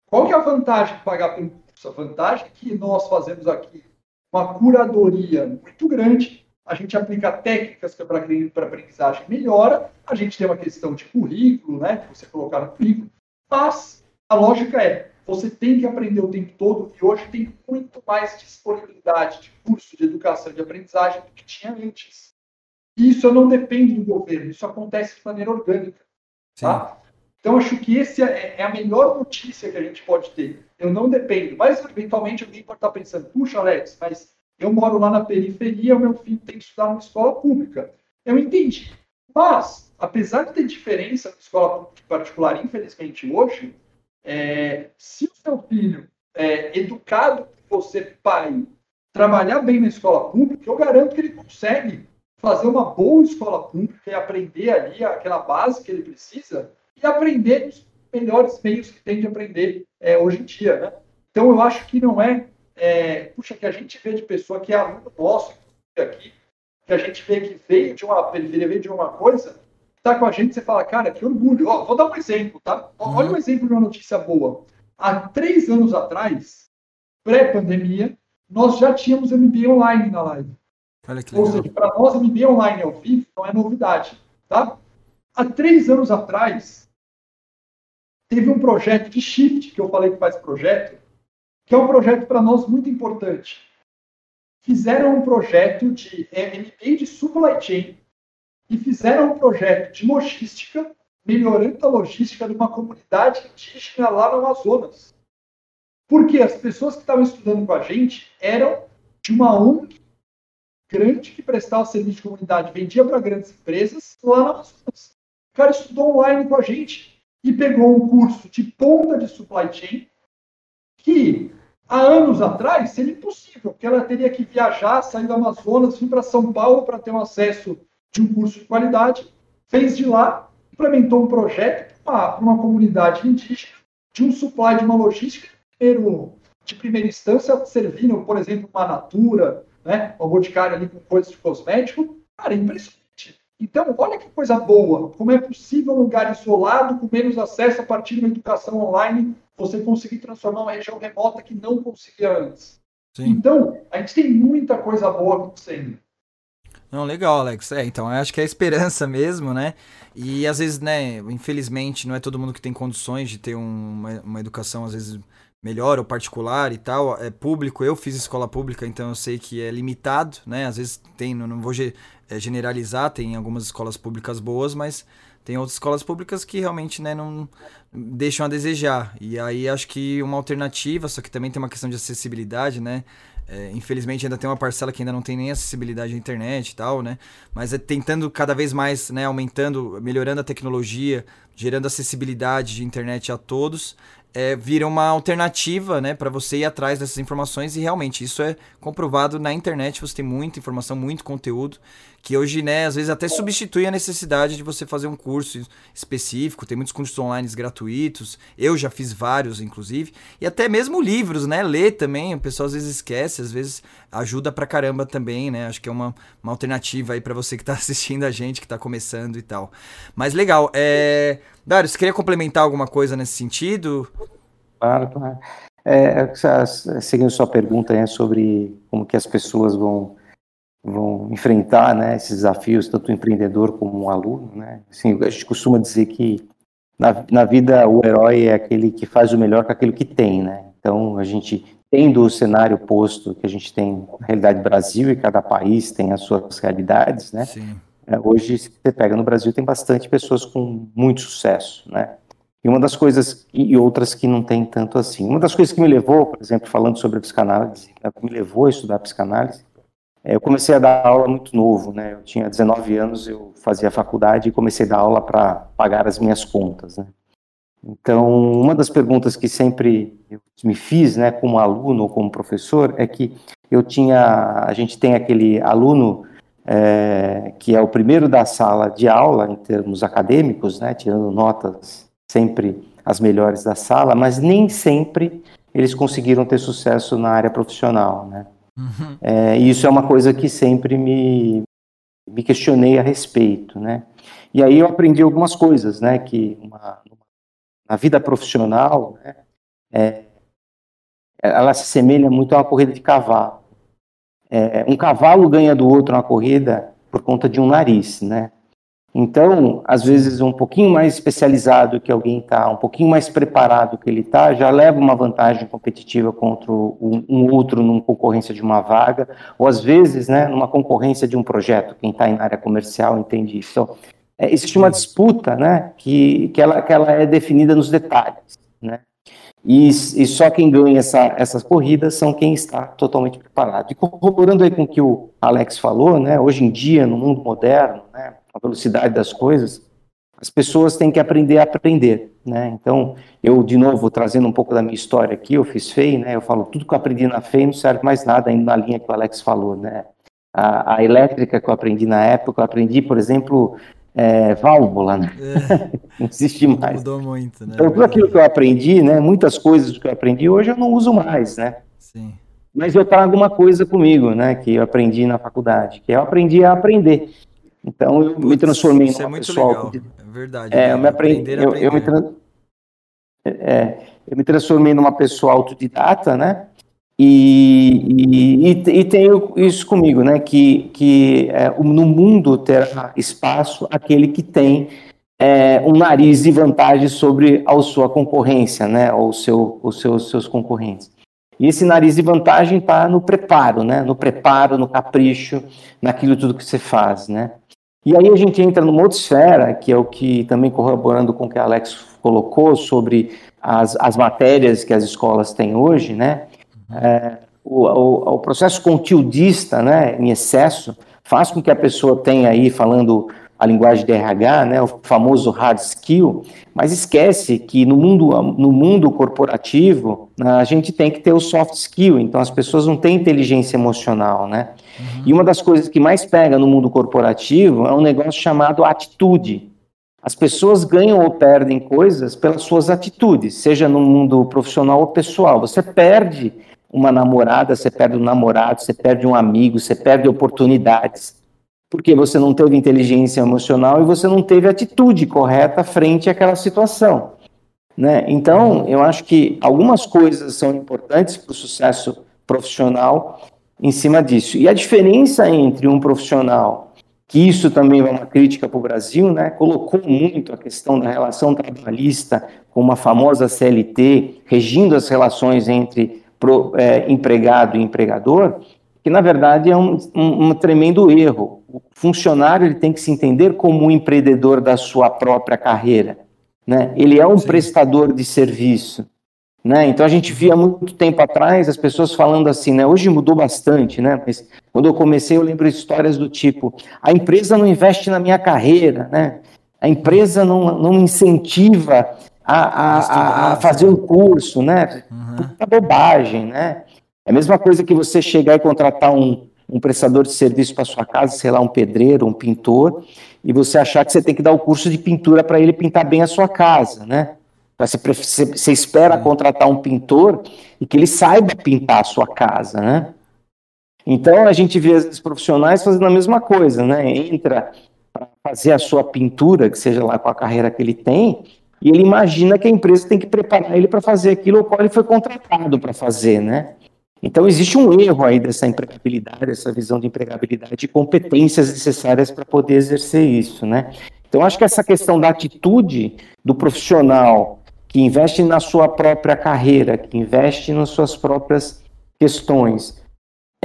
Qual que é a vantagem de pagar por um curso? A vantagem é que nós fazemos aqui uma curadoria muito grande, a gente aplica técnicas para a aprendizagem melhora, a gente tem uma questão de currículo, né, que você colocar no currículo, mas a lógica é, você tem que aprender o tempo todo e hoje tem muito mais disponibilidade de curso de educação e de aprendizagem do que tinha antes. E isso não depende do governo, isso acontece de maneira orgânica. Tá? Então, acho que essa é, é a melhor notícia que a gente pode ter. Eu não dependo, mas eventualmente alguém pode estar pensando: puxa, Alex, mas eu moro lá na periferia, o meu filho tem que estudar numa escola pública. Eu entendi. Mas, apesar de ter diferença na escola particular, infelizmente, hoje, é, se o seu filho é educado por você, pai, trabalhar bem na escola pública, eu garanto que ele consegue fazer uma boa escola pública e aprender ali aquela base que ele precisa e aprender os melhores meios que tem de aprender é, hoje em dia, né? Então, eu acho que não é, é, puxa, que a gente vê de pessoa que é aluno nosso aqui, que a gente vê que veio de uma periferia, veio de uma coisa, está com a gente, você fala, cara, que orgulho. Ó, vou dar um exemplo, tá? Olha um exemplo de uma notícia boa. Há três anos atrás, pré-pandemia, nós já tínhamos MBA online na live. Ou seja, para nós, MBA online ao vivo não é novidade, tá? Há três anos atrás, teve um projeto de Shift, que eu falei que faz projeto, que é um projeto para nós muito importante. Fizeram um projeto de MBA de supply chain e fizeram um projeto de logística, melhorando a logística de uma comunidade indígena lá no Amazonas. Porque as pessoas que estavam estudando com a gente eram de uma ONG grande que prestava serviço de comunidade, vendia para grandes empresas lá no Amazonas. O cara estudou online com a gente e pegou um curso de ponta de supply chain que há anos atrás seria impossível, porque ela teria que viajar, sair do Amazonas, vir para São Paulo para ter um acesso de um curso de qualidade, fez de lá, implementou um projeto para uma comunidade indígena, de um supply de uma logística primeiro, de primeira instância, servindo, por exemplo, uma natura, né, uma boticária ali com coisas de cosmético. Cara, é impressionante. Então, olha que coisa boa, como é possível um lugar isolado, com menos acesso a partir de uma educação online, você conseguir transformar uma região remota que não conseguia antes. Sim. Então, a gente tem muita coisa boa acontecendo. Não, legal, Alex. É, então, eu acho que é a esperança mesmo, né? E às vezes, né, infelizmente, não é todo mundo que tem condições de ter um, uma, uma educação, às vezes, melhor ou particular e tal. É público, eu fiz escola pública, então eu sei que é limitado, né? Às vezes tem, não, não vou é, generalizar, tem algumas escolas públicas boas, mas tem outras escolas públicas que realmente né, não deixam a desejar. E aí acho que uma alternativa, só que também tem uma questão de acessibilidade, né? É, infelizmente ainda tem uma parcela que ainda não tem nem acessibilidade à internet e tal, né? Mas é tentando cada vez mais, né, aumentando, melhorando a tecnologia, gerando acessibilidade de internet a todos. é, vira uma alternativa, né, para você ir atrás dessas informações e realmente isso é comprovado na internet, você tem muita informação, muito conteúdo que hoje, né, às vezes até substitui a necessidade de você fazer um curso específico. Tem muitos cursos online gratuitos. Eu já fiz vários, inclusive, e até mesmo livros, né? Ler também, o pessoal às vezes esquece, às vezes ajuda pra caramba também, né? Acho que é uma, uma alternativa aí para você que tá assistindo a gente, que tá começando e tal. Mas legal, é... Dário, você queria complementar alguma coisa nesse sentido? Claro, claro. É, seguindo sua pergunta né, sobre como que as pessoas vão vão enfrentar né, esses desafios, tanto o empreendedor como o aluno. Né? Assim, a gente costuma dizer que na, na vida o herói é aquele que faz o melhor com aquilo que tem. Né? Então, a gente, tendo o cenário posto que a gente tem na realidade Brasil e cada país tem as suas realidades, né? Sim. É, hoje, se você pega no Brasil, tem bastante pessoas com muito sucesso, né? E uma das coisas, e outras que não tem tanto assim. Uma das coisas que me levou, por exemplo, falando sobre a psicanálise, que me levou a estudar a psicanálise, eu comecei a dar aula muito novo, né? Eu tinha 19 anos, eu fazia faculdade e comecei a dar aula para pagar as minhas contas, né? Então, uma das perguntas que sempre eu me fiz, né, como aluno ou como professor, é que eu tinha, a gente tem aquele aluno é, que é o primeiro da sala de aula em termos acadêmicos, né, tirando notas sempre as melhores da sala, mas nem sempre eles conseguiram ter sucesso na área profissional, né? Uhum. É, isso é uma coisa que sempre me, me questionei a respeito, né? E aí eu aprendi algumas coisas, né? Que uma, na vida profissional, né, é, ela se assemelha muito a uma corrida de cavalo. É, um cavalo ganha do outro na corrida por conta de um nariz, né? Então, às vezes, um pouquinho mais especializado que alguém está, um pouquinho mais preparado que ele está, já leva uma vantagem competitiva contra um, um, outro numa concorrência de uma vaga, ou às vezes, né, numa concorrência de um projeto. Quem está na área comercial entende isso. Então, é, existe uma disputa, né, que, que, ela, que ela é definida nos detalhes, né? E, e só quem ganha essa, essas corridas são quem está totalmente preparado. E corroborando aí com o que o Alex falou, né, hoje em dia, no mundo moderno, né, a velocidade das coisas, as pessoas têm que aprender a aprender, né? Então, eu, de novo, trazendo um pouco da minha história aqui, eu fiz FEI, né? Eu falo, tudo que eu aprendi na FEI não serve mais nada, ainda na linha que o Alex falou, né? A, a elétrica que eu aprendi na época, eu aprendi, por exemplo, é, válvula, né? É, não existe mais. Mudou muito, né? Então, tudo aquilo que eu aprendi, né? Muitas coisas que eu aprendi hoje eu não uso mais, né? Sim. Mas eu trago uma coisa comigo, né? Que eu aprendi na faculdade, que eu aprendi a aprender. Então eu Putz, me transformei numa é muito pessoa. Legal. É verdade. É, eu me aprendi. Eu, eu, me tra... é, eu me transformei numa pessoa autodidata, né? E, e, e, tenho isso comigo, né? Que, que é, no mundo terá espaço aquele que tem é, um nariz de vantagem sobre a sua concorrência, né? Ou seu, os seus, seus concorrentes. E esse nariz de vantagem está no preparo, né? No preparo, no capricho, naquilo tudo que você faz, né? E aí a gente entra numa outra esfera, que é o que também corroborando com o que a Alex colocou sobre as, as matérias que as escolas têm hoje, né? É, o, o, o, processo conteudista, né, em excesso, faz com que a pessoa tenha aí, falando a linguagem de RH, né, o famoso hard skill, mas esquece que no mundo, no mundo corporativo a gente tem que ter o soft skill, então as pessoas não têm inteligência emocional, né? Uhum. E uma das coisas que mais pega no mundo corporativo é um negócio chamado atitude. As pessoas ganham ou perdem coisas pelas suas atitudes, seja no mundo profissional ou pessoal. Você perde uma namorada, você perde um namorado, você perde um amigo, você perde oportunidades. Porque você não teve inteligência emocional e você não teve atitude correta frente àquela situação. Né? Então, eu acho que algumas coisas são importantes para o sucesso profissional em cima disso. E a diferença entre um profissional, que isso também é uma crítica para o Brasil, né, colocou muito a questão da relação trabalhista com uma famosa CLT, regindo as relações entre pro, é, empregado e empregador, que na verdade é um, um, um, tremendo erro. O funcionário ele tem que se entender como um empreendedor da sua própria carreira. Né? Ele é um Sim. prestador de serviço. Né? Então a gente via muito tempo atrás as pessoas falando assim, né? Hoje mudou bastante, né? Mas quando eu comecei eu lembro histórias do tipo: a empresa não investe na minha carreira, né? A empresa não, não incentiva a, a, a fazer um curso, né? Uhum. bobagem, né? É a mesma coisa que você chegar e contratar um, um prestador de serviço para sua casa, sei lá, um pedreiro, um pintor, e você achar que você tem que dar o curso de pintura para ele pintar bem a sua casa, né? Você, você espera contratar um pintor e que ele saiba pintar a sua casa, né? Então a gente vê os profissionais fazendo a mesma coisa, né? Entra para fazer a sua pintura, que seja lá com a carreira que ele tem, e ele imagina que a empresa tem que preparar ele para fazer aquilo ao qual ele foi contratado para fazer, né? Então existe um erro aí dessa empregabilidade, essa visão de empregabilidade e competências necessárias para poder exercer isso, né? Então acho que essa questão da atitude do profissional que investe na sua própria carreira, que investe nas suas próprias questões,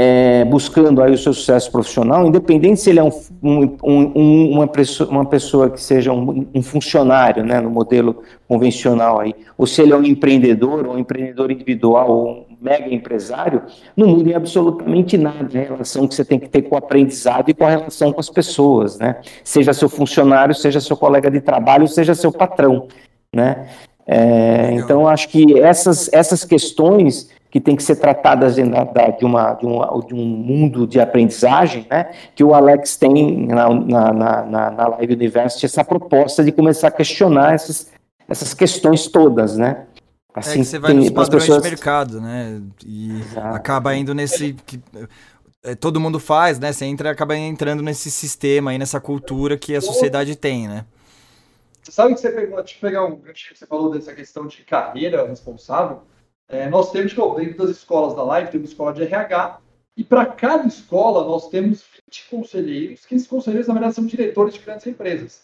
é, buscando aí o seu sucesso profissional, independente se ele é um, um, um, uma, pessoa, uma pessoa que seja um, funcionário, né, no modelo convencional aí, ou se ele é um empreendedor, ou um empreendedor individual, ou um mega empresário, não muda em absolutamente nada a relação que você tem que ter com o aprendizado e com a relação com as pessoas, né, seja seu funcionário, seja seu colega de trabalho, seja seu patrão, né, é, então acho que essas, essas questões que tem que ser tratadas de, de, uma, de, uma, de um mundo de aprendizagem, né, que o Alex tem na, na, na, na Live University essa proposta de começar a questionar essas, essas questões todas, né. Assim, é que você vai tem, nos padrões pessoas... de mercado, né, e Exato. acaba indo nesse... Que, é, todo mundo faz, né, você entra, acaba entrando nesse sistema aí, nessa cultura que a sociedade tem, né. Você sabe que você pegou, deixa eu pegar um gancho que você falou dessa questão de carreira responsável, é, nós temos, dentro das escolas da Live, temos escola de RH, e para cada escola nós temos 20 conselheiros, que esses conselheiros, na verdade, são diretores de grandes empresas.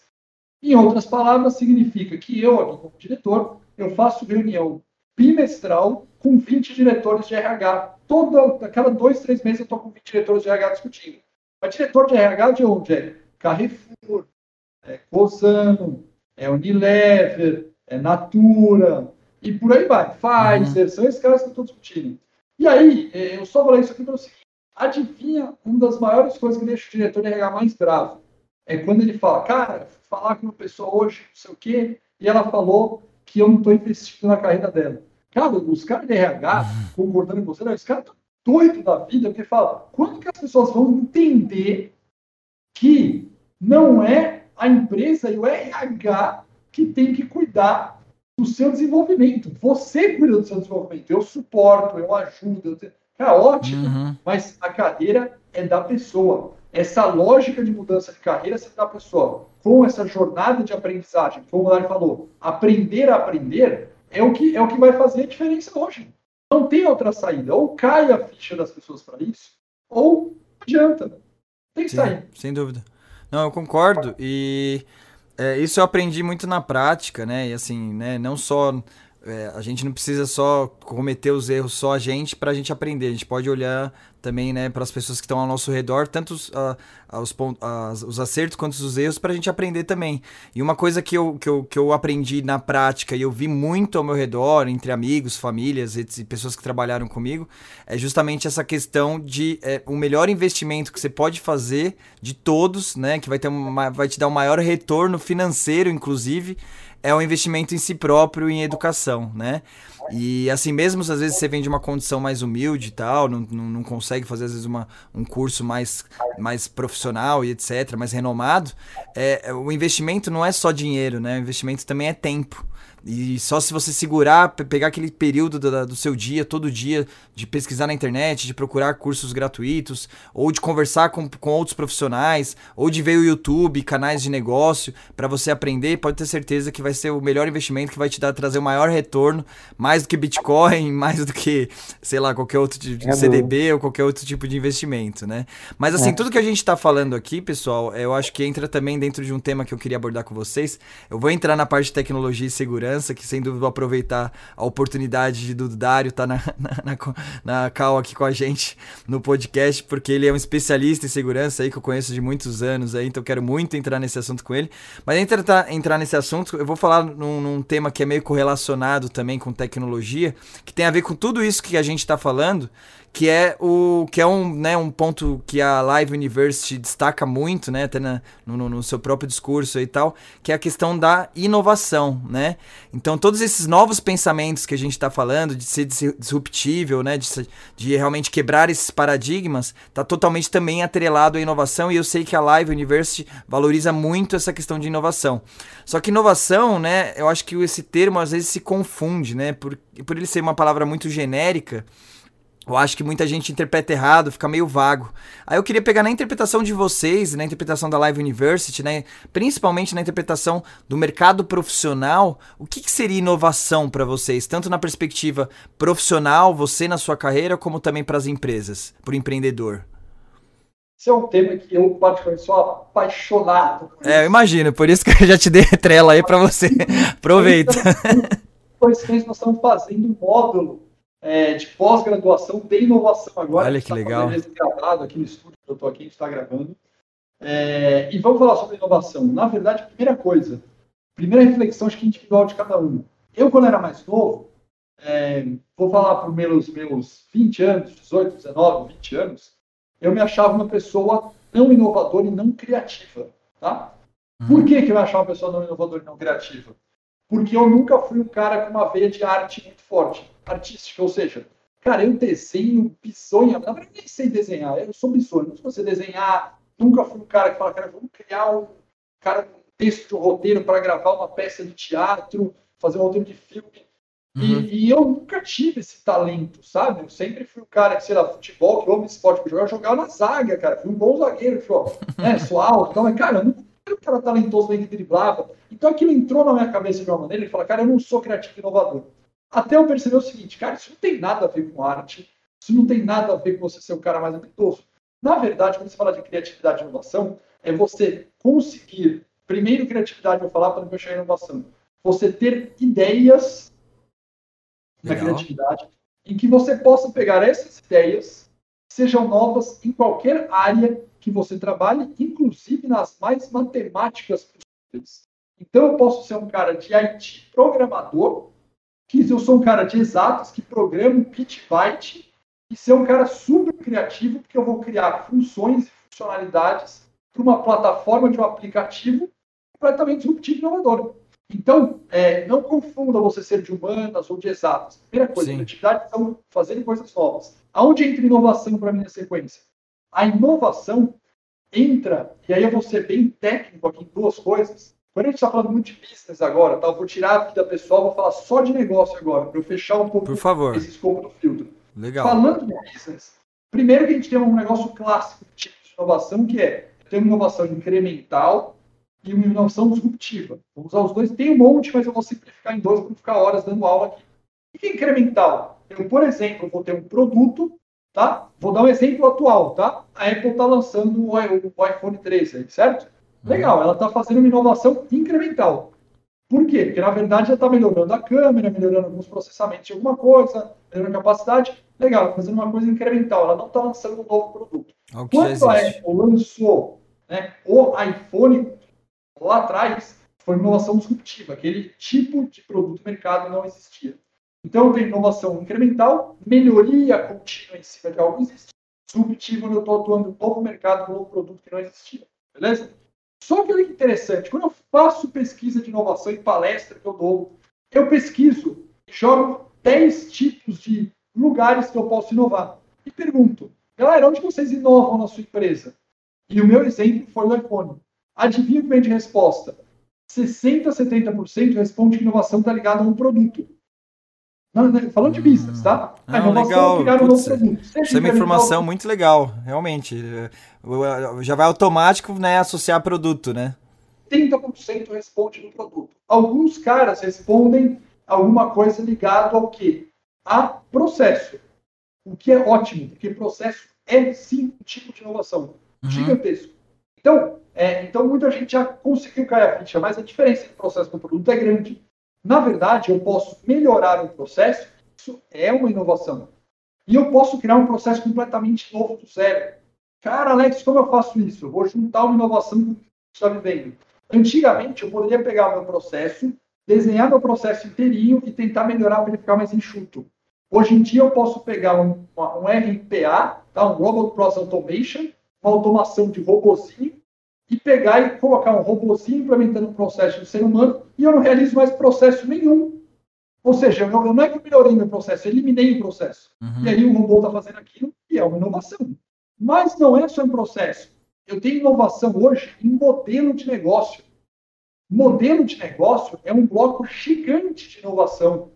Em outras palavras, significa que eu, aqui como diretor, eu faço reunião bimestral com 20 diretores de RH. Toda, a cada dois, três meses eu estou com 20 diretores de RH discutindo. Mas diretor de RH de onde é? Carrefour, é Cosano, é Unilever, é Natura, e por aí vai. Pfizer, uhum. são esses caras que eu estou discutindo. E aí, é, eu só falei isso aqui para você. Adivinha uma das maiores coisas que deixa o diretor de RH mais bravo? É quando ele fala, cara, falar com uma pessoa hoje, não sei o quê, e ela falou que eu não estou investindo na carreira dela. Cara, os caras de RH, concordando com você, não, os caras estão doidos da vida, porque fala, quando que as pessoas vão entender que não é a empresa e o RH que tem que cuidar do seu desenvolvimento. Você cuida do seu desenvolvimento. Eu suporto, eu ajudo. Eu... É ótimo, uhum. mas a carreira é da pessoa. Essa lógica de mudança de carreira é da pessoa. Com essa jornada de aprendizagem, como o Lari falou, aprender a aprender é o que é o que vai fazer a diferença hoje. Não tem outra saída. Ou cai a ficha das pessoas para isso, ou adianta. Tem que Sim, sair. Sem dúvida. Não, eu concordo. E é, isso eu aprendi muito na prática, né? E assim, né? Não só. É, a gente não precisa só cometer os erros só a gente para a gente aprender. A gente pode olhar também né, para as pessoas que estão ao nosso redor, tanto os, uh, os, uh, os acertos quanto os erros, para a gente aprender também. E uma coisa que eu, que, eu, que eu aprendi na prática e eu vi muito ao meu redor, entre amigos, famílias e pessoas que trabalharam comigo, é justamente essa questão de é, o melhor investimento que você pode fazer de todos, né, que vai, ter uma, vai te dar um maior retorno financeiro, inclusive, é o investimento em si próprio em educação, né? E assim, mesmo às vezes você vem de uma condição mais humilde e tal, não, não, não, consegue fazer às vezes uma, um curso mais, mais profissional e etc., mais renomado, é, o investimento não é só dinheiro, né? O investimento também é tempo. E só se você segurar, pegar aquele período do, do, seu dia, todo dia, de pesquisar na internet, de procurar cursos gratuitos, ou de conversar com, com outros profissionais, ou de ver o YouTube, canais de negócio, para você aprender, pode ter certeza que vai ser o melhor investimento que vai te dar trazer o maior retorno, mais do que Bitcoin, mais do que, sei lá, qualquer outro tipo de é CDB ou qualquer outro tipo de investimento, né? Mas assim, é. tudo que a gente está falando aqui, pessoal, eu acho que entra também dentro de um tema que eu queria abordar com vocês. Eu vou entrar na parte de tecnologia e segurança que sem dúvida vou aproveitar a oportunidade do Dário estar tá na, na, na, na cal aqui com a gente no podcast, porque ele é um especialista em segurança aí, que eu conheço de muitos anos aí, então quero muito entrar nesse assunto com ele. Mas antes de entrar nesse assunto, eu vou falar num, num tema que é meio correlacionado também com tecnologia, que tem a ver com tudo isso que a gente está falando, que é o que é um, né, um ponto que a Live University destaca muito, né, até na, no, no, seu próprio discurso e tal, que é a questão da inovação, né? Então, todos esses novos pensamentos que a gente está falando, de ser disruptível, né, de, de, realmente quebrar esses paradigmas, está totalmente também atrelado à inovação. E eu sei que a Live University valoriza muito essa questão de inovação. Só que inovação, né, eu acho que esse termo às vezes se confunde, né, por, por ele ser uma palavra muito genérica eu acho que muita gente interpreta errado, fica meio vago. Aí eu queria pegar na interpretação de vocês, na interpretação da Live University, né, principalmente na interpretação do mercado profissional, o que, que seria inovação para vocês, tanto na perspectiva profissional, você na sua carreira, como também para as empresas, para o empreendedor? Esse é um tema que eu, particularmente, sou apaixonado. É, eu imagino, por isso que eu já te dei trela aí para você. Aproveita. Pois nós estamos fazendo um módulo é, de pós-graduação de inovação agora. Olha que tá legal. gravado aqui no estúdio que eu estou aqui, a gente está gravando. É, e vamos falar sobre inovação. Na verdade, primeira coisa, primeira reflexão acho que individual de cada um. Eu, quando era mais novo, é, vou falar por meus, meus 20 anos, 18, 19, 20 anos, eu me achava uma pessoa não inovadora e não criativa. Tá? Uhum. Por que, que eu me achava uma pessoa não inovadora e não criativa? Porque eu nunca fui um cara com uma veia de arte muito forte artística, ou seja, cara, eu desenho bizonha, na verdade nem sei desenhar, eu sou bizonho, não sei você desenhar, nunca fui um cara que fala, cara, vamos criar um, cara, um texto de um roteiro para gravar uma peça de teatro, fazer um roteiro de filme, uhum. e, e, eu nunca tive esse talento, sabe? Eu sempre fui um cara que, sei lá, futebol, que amo esporte, que eu jogava na zaga, cara, fui um bom zagueiro, tipo, né, sou alto, então, mas, cara, eu não um cara talentoso nem que driblava. Então aquilo entrou na minha cabeça de uma maneira, ele fala, cara, eu não sou criativo e inovador. Até eu perceber o seguinte, cara, isso não tem nada a ver com arte, isso não tem nada a ver com você ser um cara mais habilidoso. Na verdade, quando você fala de criatividade e inovação, é você conseguir, primeiro criatividade, vou falar para depois chegar em inovação, você ter ideias Legal. na criatividade, em que você possa pegar essas ideias, sejam novas em qualquer área que você trabalhe, inclusive nas mais matemáticas possíveis. Então, eu posso ser um cara de IT programador, que eu sou um cara de exatos, que programa byte, e ser um cara super criativo, porque eu vou criar funções e funcionalidades para uma plataforma de um aplicativo completamente disruptivo e inovador. Então, é, não confunda você ser de humanas ou de exatas. Primeira coisa, Sim. criatividade são fazer coisas novas. Aonde entra inovação para mim na sequência? A inovação entra, e aí eu vou ser bem técnico aqui em duas coisas, quando a gente está falando muito de business agora, tá? eu vou tirar a vida pessoal, vou falar só de negócio agora, para eu fechar um pouco Por favor. esse escopo do filtro. Legal. Falando de business, primeiro que a gente tem um negócio clássico de tipo de inovação, que é ter uma inovação incremental e uma inovação disruptiva. Vou usar os dois. Tem um monte, mas eu vou simplificar em dois para não ficar horas dando aula aqui. O que é incremental? Eu, por exemplo, vou ter um produto, tá? Vou dar um exemplo atual, tá? A Apple está lançando o iPhone 13, certo? Legal, ela está fazendo uma inovação incremental. Por quê? Porque, na verdade, ela está melhorando a câmera, melhorando alguns processamentos de alguma coisa, melhorando a capacidade. Legal, está fazendo uma coisa incremental, ela não está lançando um novo produto. Quando a Apple lançou né, o iPhone, lá atrás, foi inovação disruptiva. Aquele tipo de produto mercado não existia. Então, tem inovação incremental, melhoria contínua em cima de algo existente. Disruptivo, eu estou atuando no novo mercado, um novo produto que não existia. Beleza? Só que que interessante, quando eu faço pesquisa de inovação em palestra que eu dou, eu pesquiso, jogo 10 tipos de lugares que eu posso inovar. E pergunto, galera, onde vocês inovam na sua empresa? E o meu exemplo foi o iPhone. Adivinha o que vem de resposta? 60% a 70% responde que inovação está ligada a um produto. Não, não, falando de business, tá? A não, legal. Putz, isso é uma informação muito legal, realmente. Já vai automático né, associar produto, né? 30% responde no produto. Alguns caras respondem alguma coisa ligada ao quê? A processo. O que é ótimo, porque processo é sim um tipo de inovação uhum. gigantesco. Então, é, então, muita gente já conseguiu cair a ficha, mas a diferença entre processo e produto é grande. Na verdade, eu posso melhorar um processo, isso é uma inovação. E eu posso criar um processo completamente novo do zero. Cara, Alex, como eu faço isso? Eu vou juntar uma inovação que está vivendo. Antigamente, eu poderia pegar o meu processo, desenhar meu processo inteirinho e tentar melhorar para ele ficar mais enxuto. Hoje em dia, eu posso pegar um, um RPA, tá? um Robot Process Automation, uma automação de robozinho, e pegar e colocar um robozinho implementando um processo do ser humano e eu não realizo mais processo nenhum. Ou seja, eu não é que eu melhorei meu processo, eu eliminei o processo. Uhum. E aí o robô está fazendo aquilo e é uma inovação. Mas não é só em processo. Eu tenho inovação hoje em modelo de negócio. Modelo de negócio é um bloco gigante de inovação.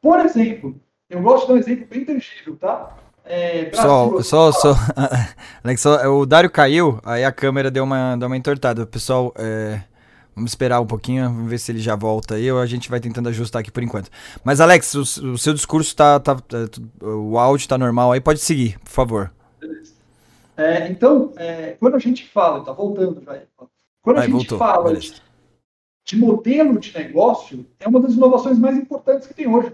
Por exemplo, eu gosto de dar um exemplo bem tangível, tá? É, Brasil, só, só, só, o Dário caiu, aí a câmera deu uma, deu uma entortada. Pessoal, é, vamos esperar um pouquinho, vamos ver se ele já volta aí, ou a gente vai tentando ajustar aqui por enquanto. Mas, Alex, o, o seu discurso tá, tá, é, O áudio tá normal aí, pode seguir, por favor. É, então, é, quando a gente fala, tá voltando já. Quando a gente voltou, fala de, de modelo de negócio, é uma das inovações mais importantes que tem hoje.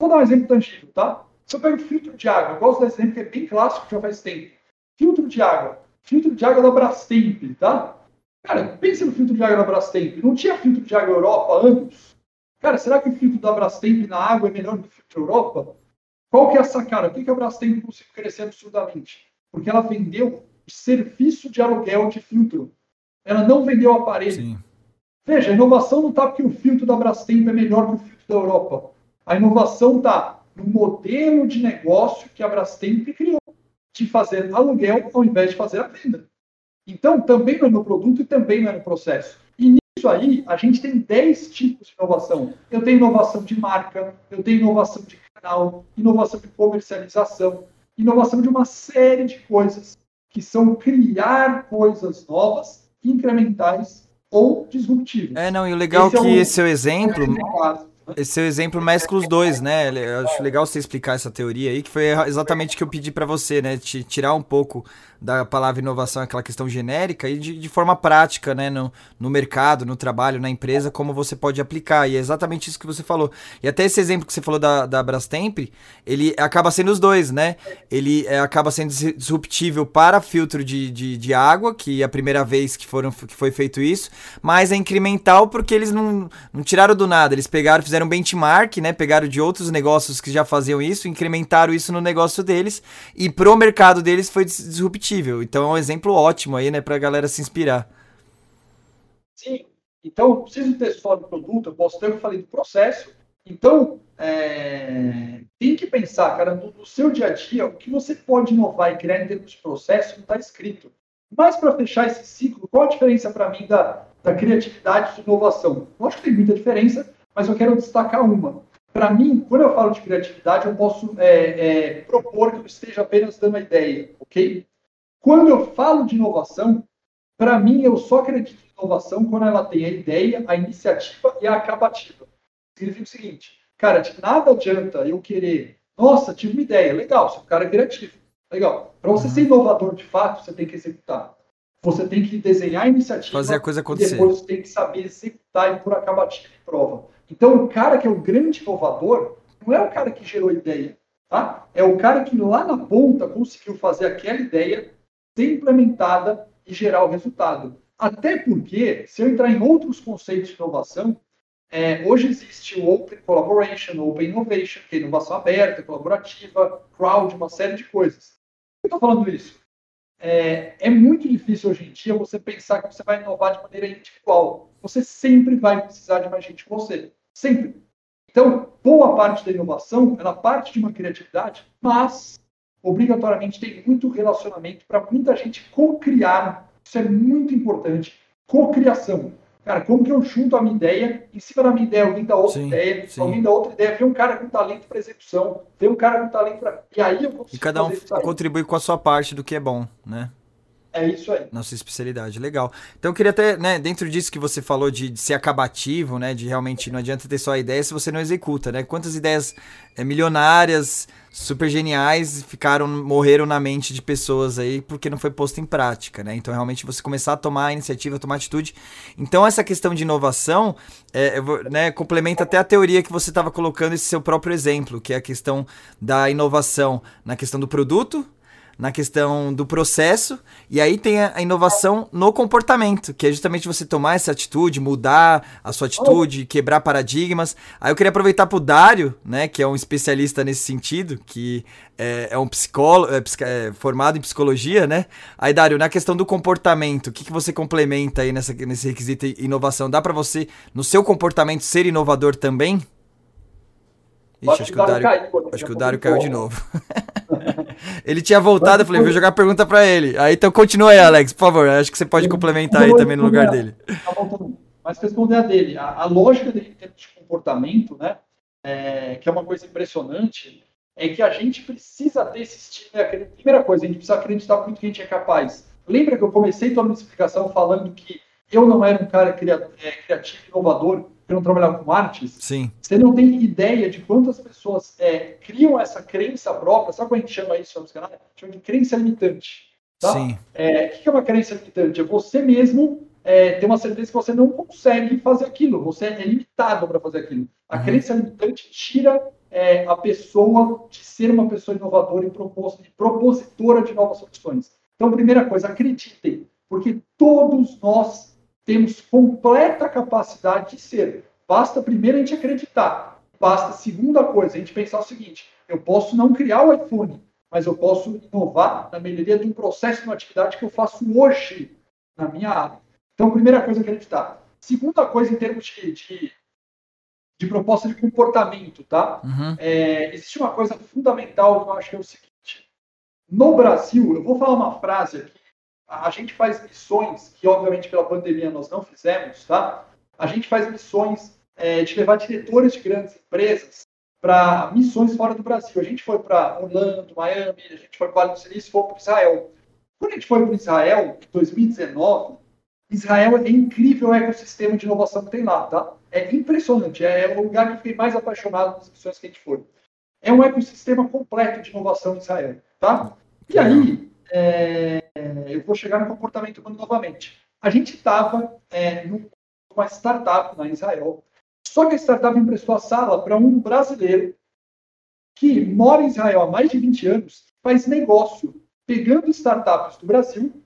Vou dar um exemplo tangível, tá? Se eu pego filtro de água, eu gosto desse exemplo que é bem clássico, já faz tempo. Filtro de água. Filtro de água da Brastemp, tá? Cara, pensa no filtro de água da Brastemp. Não tinha filtro de água Europa anos? Cara, será que o filtro da Brastemp na água é melhor do que o filtro Europa? Qual que é a sacada? Por que a Brastemp conseguiu crescer absurdamente? Porque ela vendeu o serviço de aluguel de filtro. Ela não vendeu o aparelho. Sim. Veja, a inovação não está porque o filtro da Brastemp é melhor que o filtro da Europa. A inovação está no modelo de negócio que a Brastemp criou, de fazer aluguel ao invés de fazer a venda. Então, também não é no produto e também não é no processo. E nisso aí, a gente tem 10 tipos de inovação. Eu tenho inovação de marca, eu tenho inovação de canal, inovação de comercialização, inovação de uma série de coisas que são criar coisas novas, incrementais ou disruptivas. É, não, e o legal esse é que é um, esse seu exemplo. É esse seu exemplo mescla os dois, né? Eu acho legal você explicar essa teoria aí, que foi exatamente o que eu pedi para você, né? Te tirar um pouco da palavra inovação, aquela questão genérica, e de, de forma prática, né? No, no mercado, no trabalho, na empresa, como você pode aplicar. E é exatamente isso que você falou. E até esse exemplo que você falou da, da Brastemp, ele acaba sendo os dois, né? Ele é, acaba sendo disruptível para filtro de, de, de, água, que é a primeira vez que, foram, que foi feito isso, mas é incremental porque eles não, não tiraram do nada, eles pegaram, fizeram fizeram benchmark, né? Pegaram de outros negócios que já faziam isso, incrementaram isso no negócio deles e pro mercado deles foi disruptível. Então é um exemplo ótimo aí, né, pra galera se inspirar. Sim. Então, eu preciso ter só do produto, eu posso ter, eu falei do processo. Então, é, tem que pensar, cara, no, no, seu dia a dia, o que você pode inovar e criar em termos de processo não está escrito. Mas para fechar esse ciclo, qual a diferença para mim da, da criatividade e inovação? Eu acho que tem muita diferença, mas eu quero destacar uma. Para mim, quando eu falo de criatividade, eu posso é, é, propor que eu esteja apenas dando a ideia, ok? Quando eu falo de inovação, para mim, eu só acredito em inovação quando ela tem a ideia, a iniciativa e a acabativa. Significa o seguinte, cara, de nada adianta eu querer, nossa, tive uma ideia, legal, se o cara criativo, legal. Para você ser inovador de fato, você tem que executar. Você tem que desenhar a iniciativa. Fazer a coisa acontecer. E depois você tem que saber executar e por acabativa e prova. Então, o cara que é o grande inovador não é o cara que gerou a ideia, tá? É o cara que lá na ponta conseguiu fazer aquela ideia ser implementada e gerar o resultado. Até porque, se eu entrar em outros conceitos de inovação, é, hoje existe o Open Collaboration, Open Innovation, que é inovação aberta, colaborativa, crowd, uma série de coisas. Por que eu estou falando isso? É, é, muito difícil hoje em dia você pensar que você vai inovar de maneira individual. Você sempre vai precisar de mais gente que você. Sempre. Então, boa parte da inovação, ela parte de uma criatividade, mas obrigatoriamente tem muito relacionamento para muita gente co-criar. Isso é muito importante. Co-criação. Cara, como que eu junto a minha ideia, em cima da minha ideia, alguém dá outra sim, ideia, sim. alguém dá outra ideia, vê um cara com talento para execução, vê um cara com talento para. E aí eu consigo. E cada um contribui com a sua parte do que é bom, né? É isso aí. Nossa especialidade, legal. Então eu queria até, né, dentro disso que você falou de, de, ser acabativo, né, de realmente não adianta ter só a ideia se você não executa, né? Quantas ideias é, milionárias, super geniais ficaram, morreram na mente de pessoas aí porque não foi posto em prática, né? Então realmente você começar a tomar a iniciativa, tomar atitude. Então essa questão de inovação, é, né, complementa até a teoria que você estava colocando esse seu próprio exemplo, que é a questão da inovação na questão do produto, na questão do processo, e aí tem a inovação no comportamento, que é justamente você tomar essa atitude, mudar a sua atitude, quebrar paradigmas. Aí eu queria aproveitar para o Dário, né, que é um especialista nesse sentido, que é, é um psicólogo, é, é, formado em psicologia, né? Aí, Dário, na questão do comportamento, o que, que você complementa aí nessa, nesse requisito inovação? Dá para você, no seu comportamento, ser inovador também? Ixi, acho que o Dário, acho que o Dário caiu de novo. ele tinha voltado, eu falei, vou jogar a pergunta para ele. Aí então continua aí, Alex, por favor. Acho que você pode complementar aí também no lugar dele. Tá Mas responder a dele, a, a lógica dele em termos de comportamento, né? É, que é uma coisa impressionante, é que a gente precisa ter esse estilo. Né? Primeira coisa, a gente precisa acreditar muito que a gente é capaz. Lembra que eu comecei toda a minha explicação falando que eu não era um cara é, criativo, inovador, não trabalhava com artes, Sim. você não tem ideia de quantas pessoas é, criam essa crença própria, sabe como a gente chama isso no canal? Chama de crença limitante. Tá? Sim. É, o que é uma crença limitante? É você mesmo é, ter uma certeza que você não consegue fazer aquilo, você é limitado para fazer aquilo. A uhum. crença limitante tira é, a pessoa de ser uma pessoa inovadora e, propos e propositora de novas soluções. Então, primeira coisa, acreditem, porque todos nós temos completa capacidade de ser. Basta primeiro a gente acreditar. Basta, segunda coisa, a gente pensar o seguinte: eu posso não criar o iPhone, mas eu posso inovar na melhoria de um processo, de uma atividade que eu faço hoje na minha área. Então, primeira coisa, acreditar. Segunda coisa, em termos de, de, de proposta de comportamento, tá? Uhum. É, existe uma coisa fundamental que eu acho que é o seguinte: no Brasil, eu vou falar uma frase aqui a gente faz missões, que obviamente pela pandemia nós não fizemos, tá? A gente faz missões é, de levar diretores de grandes empresas para missões fora do Brasil. A gente foi para Orlando, Miami, a gente foi para o Vale do Silício, foi para Israel. Quando a gente foi para Israel, em 2019, Israel é incrível o ecossistema de inovação que tem lá, tá? É impressionante, é o lugar que eu fiquei mais apaixonado nas missões que a gente foi. É um ecossistema completo de inovação em Israel, tá? E aí, é, eu vou chegar no comportamento humano novamente. A gente estava é, numa startup na Israel, só que a startup emprestou a sala para um brasileiro que mora em Israel há mais de 20 anos, faz negócio pegando startups do Brasil,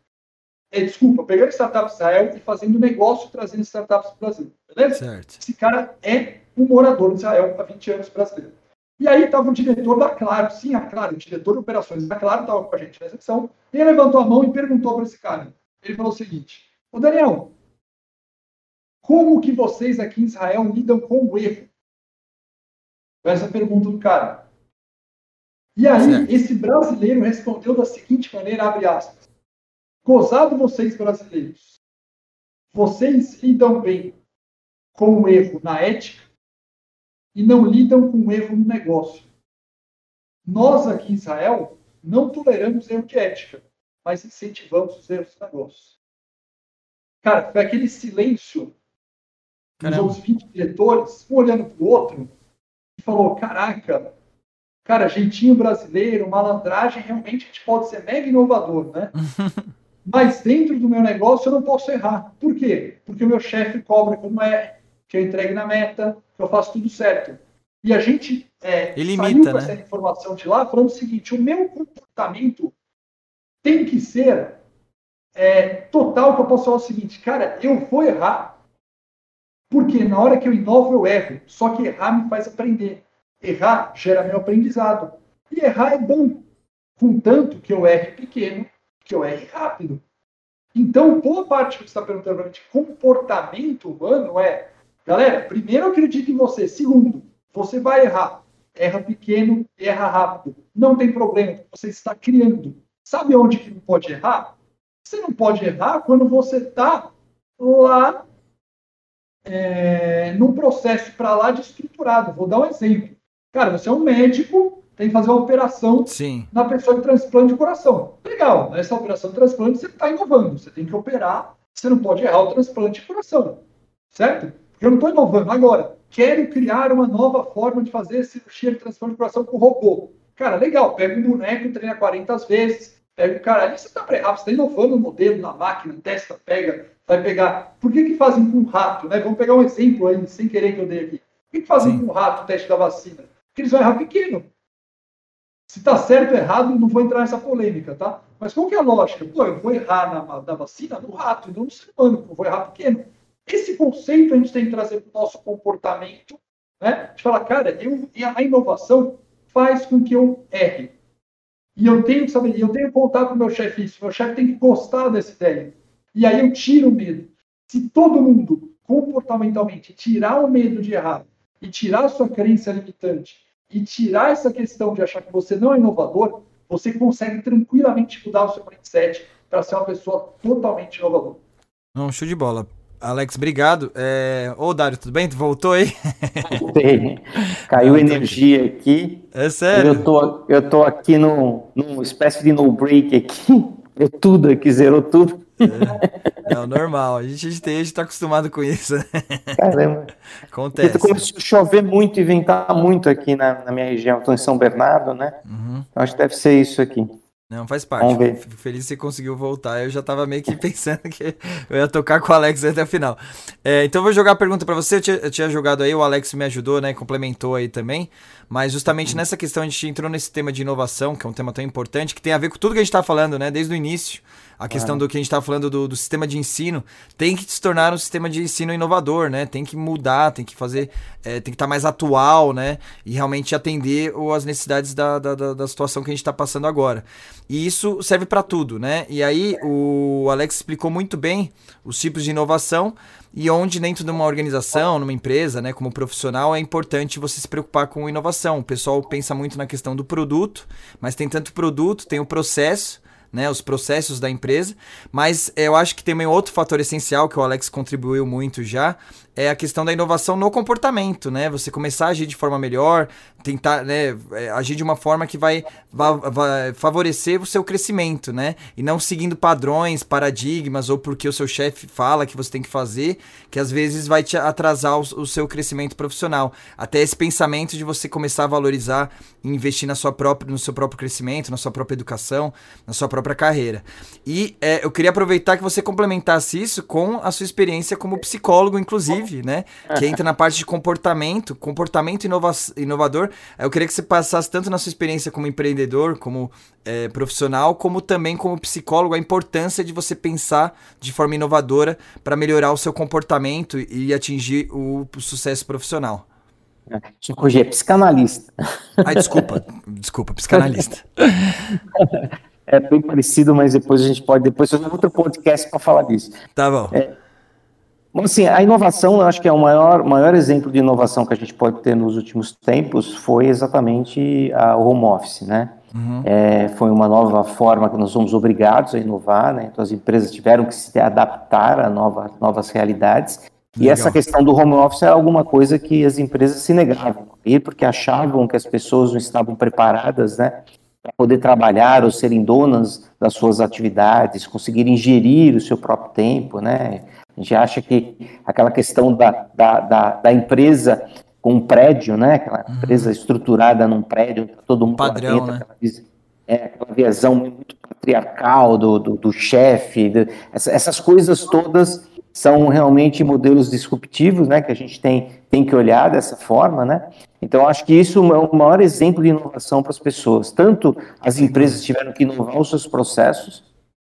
é, desculpa, pegando startups do Israel e fazendo negócio trazendo startups para o Brasil. Beleza? Certo. Esse cara é um morador de Israel há 20 anos brasileiro. E aí estava o diretor da Claro, sim, a Claro, o diretor de operações da Claro estava com a gente na recepção, e ele levantou a mão e perguntou para esse cara. Ele falou o seguinte, ô Daniel, como que vocês aqui em Israel lidam com o erro? Essa pergunta do cara. E aí, certo. esse brasileiro respondeu da seguinte maneira, abre aspas, gozado vocês brasileiros, vocês lidam bem com o erro na ética, e não lidam com o erro no negócio. Nós aqui em Israel não toleramos erro de ética, mas incentivamos os erros de negócio. Cara, foi aquele silêncio Caramba. dos outros 20 diretores, um olhando para o outro, e falou: Caraca, cara, jeitinho brasileiro, malandragem, realmente a gente pode ser mega inovador, né? Mas dentro do meu negócio eu não posso errar. Por quê? Porque o meu chefe cobra como é, que eu entregue na meta, eu faço tudo certo. E a gente é, Elimita, saiu com né? essa informação de lá falando o seguinte: o meu comportamento tem que ser é, total, que eu posso falar o seguinte, cara, eu vou errar. Porque na hora que eu inovo, eu erro. Só que errar me faz aprender. Errar gera meu aprendizado. E errar é bom. Contanto que eu erre pequeno, que eu erre rápido. Então, boa parte que você está perguntando para mim de comportamento humano é Galera, primeiro acredite em você. Segundo, você vai errar. Erra pequeno, erra rápido. Não tem problema, você está criando. Sabe onde que não pode errar? Você não pode errar quando você está lá é, num processo para lá de estruturado. Vou dar um exemplo. Cara, você é um médico, tem que fazer uma operação Sim. na pessoa de transplante de coração. Legal, nessa operação de transplante você está inovando. Você tem que operar, você não pode errar o transplante de coração. Certo? Eu não estou inovando. Agora, quero criar uma nova forma de fazer cirurgia de transplante de coração com robô. Cara, legal, pega um boneco, treina 40 vezes, pega o cara ali, você está pré-rápido, você está inovando o modelo na máquina, testa, pega, vai pegar. Por que, que fazem com um rato? Né? Vamos pegar um exemplo aí, sem querer que eu dei aqui. Por que, que fazem Sim. com um rato o teste da vacina? Porque eles vão errar pequeno. Se está certo ou errado, não vou entrar nessa polêmica, tá? Mas qual que é a lógica? Pô, eu vou errar na, na vacina no rato, não no ser humano, eu vou errar pequeno. Esse conceito a gente tem que trazer para o nosso comportamento, né? A gente fala, cara, eu, a inovação faz com que eu erre. E eu tenho que saber, eu tenho que contar para o meu chefe isso, meu chefe tem que gostar dessa ideia. E aí eu tiro o medo. Se todo mundo, comportamentalmente, tirar o medo de errar e tirar a sua crença limitante e tirar essa questão de achar que você não é inovador, você consegue tranquilamente mudar o seu mindset para ser uma pessoa totalmente inovadora. Não, show de bola. Alex, obrigado. É... Ô, Dário, tudo bem? Tu voltou aí? Voltei. Caiu energia aqui. É sério? Eu tô, eu tô aqui num, numa espécie de no break aqui. É tudo aqui, zerou tudo. É, é normal. A gente, a gente, a gente tá acostumado com isso. Caramba. Acontece. Começou a chover muito e ventar muito aqui na, na minha região. Estou em São Bernardo, né? Uhum. Então, acho que deve ser isso aqui. Não, faz parte. Fico feliz que você conseguiu voltar. Eu já tava meio que pensando que eu ia tocar com o Alex até o final. É, então eu vou jogar a pergunta para você. Eu tinha, eu tinha, jogado aí, o Alex me ajudou, né? Complementou aí também. Mas justamente nessa questão a gente entrou nesse tema de inovação, que é um tema tão importante, que tem a ver com tudo que a gente tá falando, né? Desde o início a questão do que a gente está falando do, do, sistema de ensino, tem que se tornar um sistema de ensino inovador, né? Tem que mudar, tem que fazer, é, tem que estar tá mais atual, né? E realmente atender as necessidades da, da, da situação que a gente está passando agora. E isso serve para tudo, né? E aí o Alex explicou muito bem os tipos de inovação e onde dentro de uma organização, numa empresa, né, como profissional, é importante você se preocupar com inovação. O pessoal pensa muito na questão do produto, mas tem tanto produto, tem o processo né, os processos da empresa, mas eu acho que tem um outro fator essencial que o Alex contribuiu muito já, é a questão da inovação no comportamento, né? Você começar a agir de forma melhor, tentar né, é, agir de uma forma que vai, vai, vai, favorecer o seu crescimento, né? E não seguindo padrões, paradigmas ou porque o seu chefe fala que você tem que fazer, que às vezes vai te atrasar o, o, seu crescimento profissional. Até esse pensamento de você começar a valorizar e investir na sua própria, no seu próprio crescimento, na sua própria educação, na sua própria carreira. E é, eu queria aproveitar que você complementasse isso com a sua experiência como psicólogo, inclusive, né? Que entra na parte de comportamento, comportamento inova inovador. Eu queria que você passasse tanto na sua experiência como empreendedor, como é, profissional, como também como psicólogo, a importância de você pensar de forma inovadora para melhorar o seu comportamento e atingir o, o sucesso profissional. Corrigir, é psicanalista. Ai, desculpa, desculpa, psicanalista. É bem parecido, mas depois a gente pode depois fazer outro podcast para falar disso. Tá bom. É, assim, a inovação, eu acho que é o maior, maior exemplo de inovação que a gente pode ter nos últimos tempos foi exatamente a, home office, né? Uhum. É, foi uma nova forma que nós somos obrigados a inovar, né? Então as empresas tiveram que se adaptar a nova, novas realidades. Legal. E essa questão do home office é alguma coisa que as empresas se negavam a ir, porque achavam que as pessoas não estavam preparadas, né? Para poder trabalhar ou serem donas das suas atividades, conseguirem gerir o seu próprio tempo, né? A gente acha que aquela questão da, da, da, da empresa com um prédio, né? Aquela uhum. empresa estruturada num prédio, tá todo mundo Padrão, dentro, né? aquela, é, aquela visão muito patriarcal do, do, do chefe, essa, essas coisas todas são realmente modelos disruptivos, né? Que a gente tem, tem que olhar dessa forma, né? Então, acho que isso é o maior exemplo de inovação para as pessoas. Tanto as empresas tiveram que inovar os seus processos,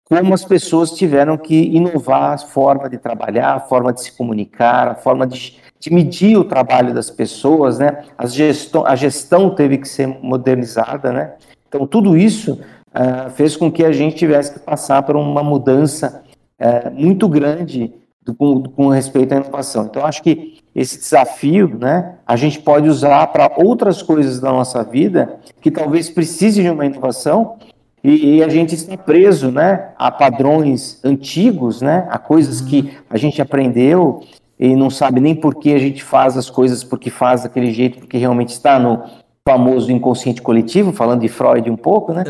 como as pessoas tiveram que inovar a forma de trabalhar, a forma de se comunicar, a forma de, de medir o trabalho das pessoas, né? A gestão, a gestão teve que ser modernizada, né? Então, tudo isso uh, fez com que a gente tivesse que passar por uma mudança uh, muito grande com, com, respeito à inovação. Então, acho que esse desafio, né, a gente pode usar para outras coisas da nossa vida que talvez precise de uma inovação e, e, a gente está preso né, a padrões antigos, né, a coisas que a gente aprendeu e não sabe nem por que a gente faz as coisas porque faz daquele jeito, porque realmente está no famoso inconsciente coletivo, falando de Freud um pouco, né?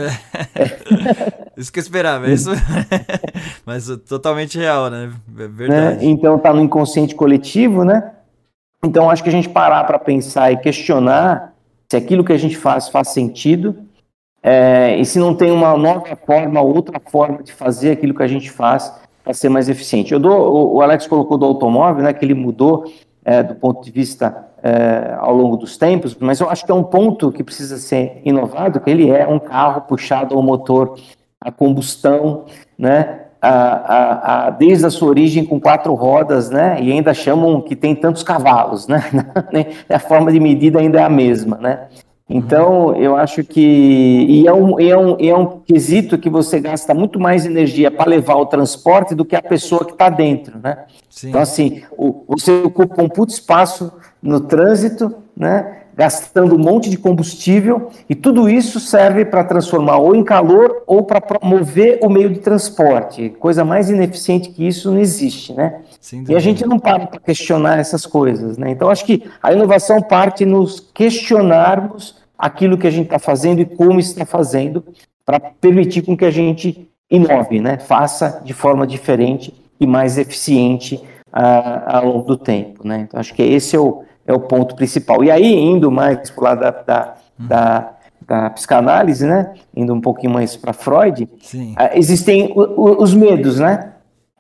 É. Isso que eu esperava, é isso, mas totalmente real, né? É verdade. Né? Então está no inconsciente coletivo, né? Então acho que a gente parar para pensar e questionar se aquilo que a gente faz faz sentido, é, e se não tem uma nova forma, outra forma de fazer aquilo que a gente faz para ser mais eficiente. Eu dou, o Alex colocou do automóvel, né, que ele mudou é, do ponto de vista é, ao longo dos tempos, mas eu acho que é um ponto que precisa ser inovado, que ele é um carro puxado ao motor a combustão, né? A, a, a, desde a sua origem com quatro rodas, né? E ainda chamam que tem tantos cavalos, né? a forma de medida ainda é a mesma, né? Então, eu acho que. E é um, é um, é um quesito que você gasta muito mais energia para levar o transporte do que a pessoa que está dentro, né? Sim. Então, assim, o, você ocupa um puto espaço no trânsito, né? Gastando um monte de combustível, e tudo isso serve para transformar ou em calor ou para mover o meio de transporte. Coisa mais ineficiente que isso não existe, né? E a gente não para para questionar essas coisas, né? Então, acho que a inovação parte nos questionarmos aquilo que a gente está fazendo e como está fazendo, para permitir com que a gente inove, né? faça de forma diferente e mais eficiente uh, ao longo do tempo. Né? Então, acho que esse é o, é o ponto principal. E aí, indo mais para o lado da, da, da, da, psicanálise, né? indo um pouquinho mais para Freud, uh, existem o, o, os medos. Né?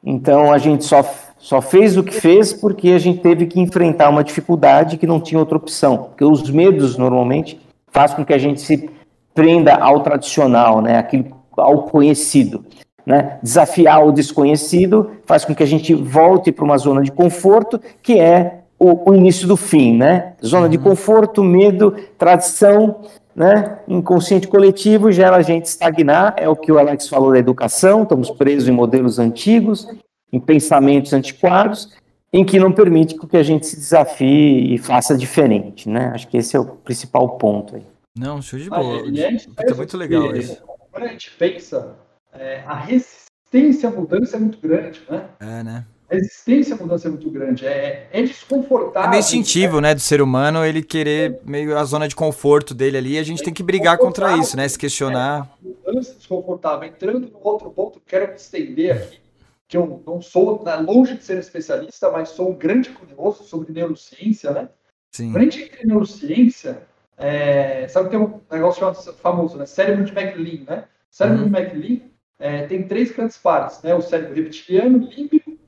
Então, a gente só só fez o que fez porque a gente teve que enfrentar uma dificuldade que não tinha outra opção. Porque os medos, normalmente, faz com que a gente se prenda ao tradicional, né, aquilo, ao conhecido. Né? Desafiar o desconhecido faz com que a gente volte para uma zona de conforto, que é o, o início do fim. Né? Zona de uhum. conforto, medo, tradição, né? inconsciente coletivo gera a gente estagnar, é o que o Alex falou da educação, estamos presos em modelos antigos, em pensamentos antiquados, em que não permite que a gente se desafie e faça diferente, né? Acho que esse é o principal ponto aí. Não, show de bola. Ah, é, muito legal isso. Quando a gente pensa, é, a resistência à mudança é muito grande, né? É, né? A resistência à mudança é muito grande, é, é desconfortável. É meio instintivo, né, do ser humano, ele querer meio a zona de conforto dele ali, a gente é tem que brigar contra isso, né, se questionar. É, mudança desconfortável. Entrando no outro ponto, quero estender aqui, que eu não sou né, longe de ser especialista, mas sou um grande curioso sobre neurociência, né? Sim. Entra em neurociência, é, sabe que tem um negócio chamado famoso, né? Cérebro de McLean, né? O cérebro uhum. de McLean é, tem três grandes partes, né? O cérebro reptiliano, límbico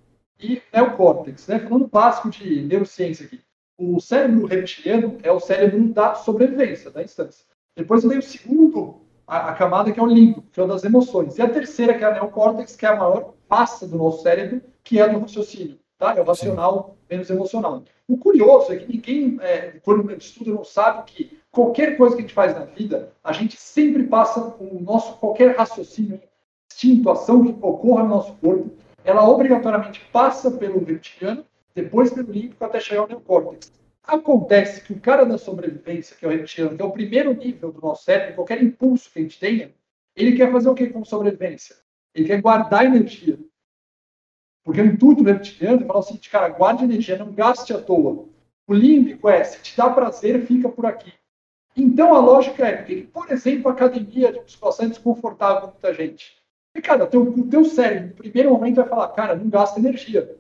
e neocórtex, né? Falando básico de neurociência aqui. O cérebro reptiliano é o cérebro da sobrevivência, da instância. Depois vem o segundo, a, a camada que é o límbico, que é o das emoções. E a terceira, que é a neocórtex, que é a maior passa do nosso cérebro, que é do raciocínio, tá? É o racional menos emocional. O curioso é que ninguém, é, quando estuda, não sabe que qualquer coisa que a gente faz na vida, a gente sempre passa o nosso, qualquer raciocínio, instinto, ação que ocorra no nosso corpo, ela obrigatoriamente passa pelo reptiliano, depois pelo límbico, até chegar ao neocórtex. Acontece que o cara da sobrevivência, que é o reptiliano, que é o primeiro nível do nosso cérebro, qualquer impulso que a gente tenha, ele quer fazer o que com sobrevivência? Ele quer guardar energia. Porque o intuito do reptiliano é falar o seguinte, cara, guarde energia, não gaste à toa. O límbico é, se te dá prazer, fica por aqui. Então a lógica é, por exemplo, a academia de musculação é desconfortável muita gente. Cara, teu, o teu cérebro, no primeiro momento, vai falar, cara, não gasta energia.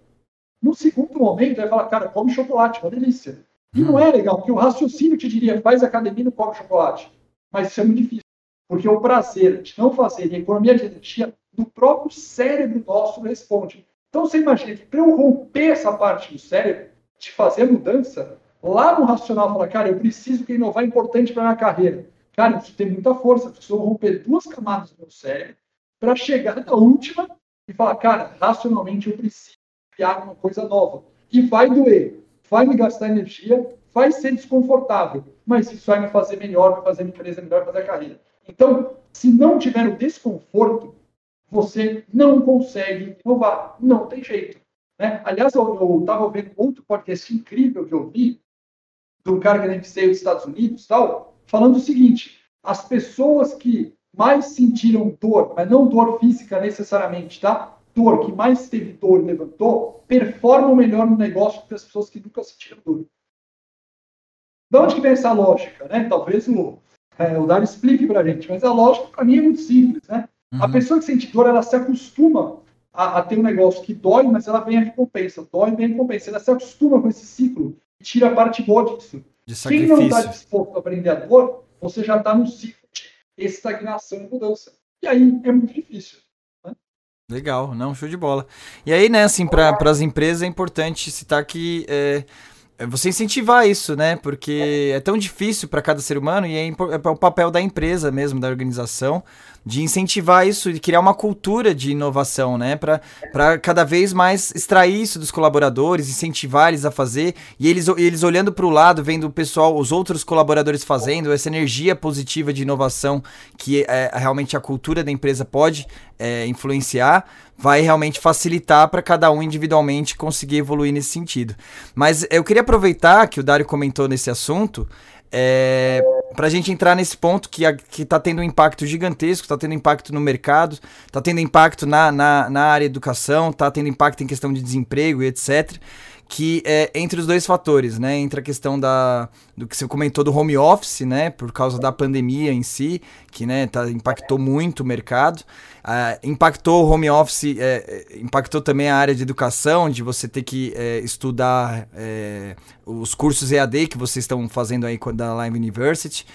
No segundo momento, vai falar, cara, come chocolate, uma delícia. E não é legal, porque o raciocínio te diria, faz academia e não come chocolate. Mas isso é muito difícil. Porque o prazer de não fazer e a economia de energia do próprio cérebro nosso responde. Então você imagina que para eu romper essa parte do cérebro, de fazer mudança, lá no racional falar, cara, eu preciso que inovar é importante para minha carreira. Cara, isso tem muita força, preciso romper duas camadas do meu cérebro para chegar na última e falar, cara, racionalmente eu preciso criar uma coisa nova. E vai doer, vai me gastar energia, vai ser desconfortável, mas isso vai me fazer melhor, vai fazer minha empresa melhor, vai fazer a carreira. Então, se não tiver o desconforto, você não consegue inovar. Não tem jeito. Né? Aliás, eu estava vendo outro podcast incrível que eu vi, do cara que nem veio dos Estados Unidos tal, falando o seguinte: as pessoas que mais sentiram dor, mas não dor física necessariamente, tá? Dor, que mais teve dor e levantou, performam melhor no negócio do que as pessoas que nunca sentiram dor. De onde que vem essa lógica, né? Talvez o, é, o Dário explique para a gente, mas a lógica para mim é muito simples, né? Uhum. A pessoa que sente dor, ela se acostuma a, a, ter um negócio que dói, mas ela vem a recompensa. Dói, vem a recompensa. Ela se acostuma com esse ciclo e tira a parte boa disso. De Quem não está disposto a aprender a dor, você já está no ciclo estagnação e mudança. E aí é muito difícil. Né? Legal, não, show de bola. E aí, né, assim, para as empresas é importante citar que é, é você incentivar isso, né? Porque é tão difícil para cada ser humano e é, é o papel da empresa mesmo, da organização, de incentivar isso, de criar uma cultura de inovação, né? Para cada vez mais extrair isso dos colaboradores, incentivar eles a fazer e eles, eles olhando para o lado, vendo o pessoal, os outros colaboradores fazendo, essa energia positiva de inovação que é, realmente a cultura da empresa pode é, influenciar, vai realmente facilitar para cada um individualmente conseguir evoluir nesse sentido. Mas eu queria aproveitar que o Dário comentou nesse assunto. É, para a gente entrar nesse ponto que, está tendo um impacto gigantesco, está tendo impacto no mercado, está tendo impacto na, na, na área educação, está tendo impacto em questão de desemprego e etc que é entre os dois fatores, né? Entre a questão da, do que você comentou do home office, né? Por causa da pandemia em si, que né, tá, impactou muito o mercado. Uh, impactou o home office, é, é, impactou também a área de educação, de você ter que é, estudar os cursos EAD que vocês estão fazendo aí da Live University.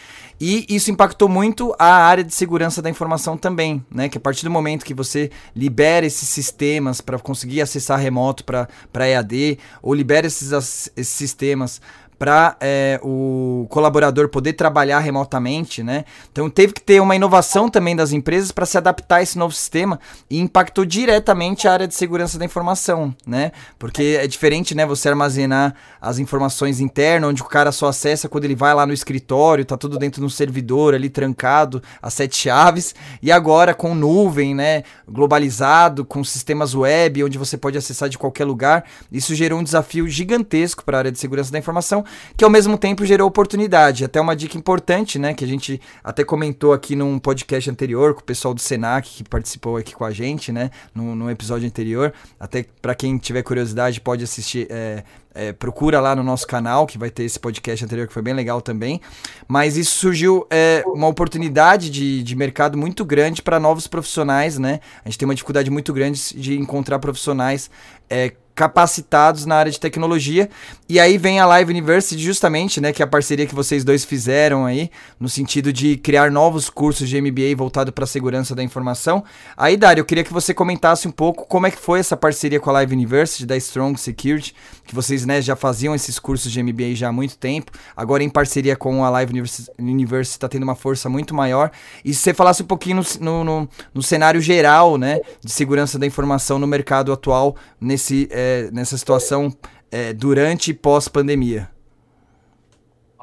E isso impactou muito a área de segurança da informação também, né? Que a partir do momento que você libera esses sistemas para conseguir acessar remoto para EAD, ou libera esses, esses sistemas para é, o colaborador poder trabalhar remotamente, né? Então teve que ter uma inovação também das empresas para se adaptar a esse novo sistema e impactou diretamente a área de segurança da informação, né? Porque é diferente, né? Você armazenar as informações internas, onde o cara só acessa quando ele vai lá no escritório, tá tudo dentro de um servidor ali trancado, as sete chaves, e agora com nuvem, né? Globalizado, com sistemas web, onde você pode acessar de qualquer lugar, isso gerou um desafio gigantesco para a área de segurança da informação que ao mesmo tempo gerou oportunidade. Até uma dica importante, né, que a gente até comentou aqui num podcast anterior com o pessoal do Senac que participou aqui com a gente, né, no, episódio anterior. Até para quem tiver curiosidade pode assistir, é, é, procura lá no nosso canal, que vai ter esse podcast anterior que foi bem legal também. Mas isso surgiu é, uma oportunidade de, de mercado muito grande para novos profissionais, né? A gente tem uma dificuldade muito grande de encontrar profissionais é, capacitados na área de tecnologia. E aí vem a Live University, justamente, né, que é a parceria que vocês dois fizeram aí, no sentido de criar novos cursos de MBA voltado para a segurança da informação. Aí, Dário, eu queria que você comentasse um pouco como é que foi essa parceria com a Live University da Strong Security, que vocês, né, já faziam esses cursos de MBA já há muito tempo. Agora em parceria com a Live University está tendo uma força muito maior. E se você falasse um pouquinho no, no, no cenário geral, né, de segurança da informação no mercado atual nesse é, nessa situação é, durante e pós-pandemia?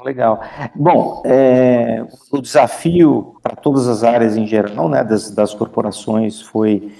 Legal. Bom, é, o desafio para todas as áreas em geral, né, das, das corporações foi,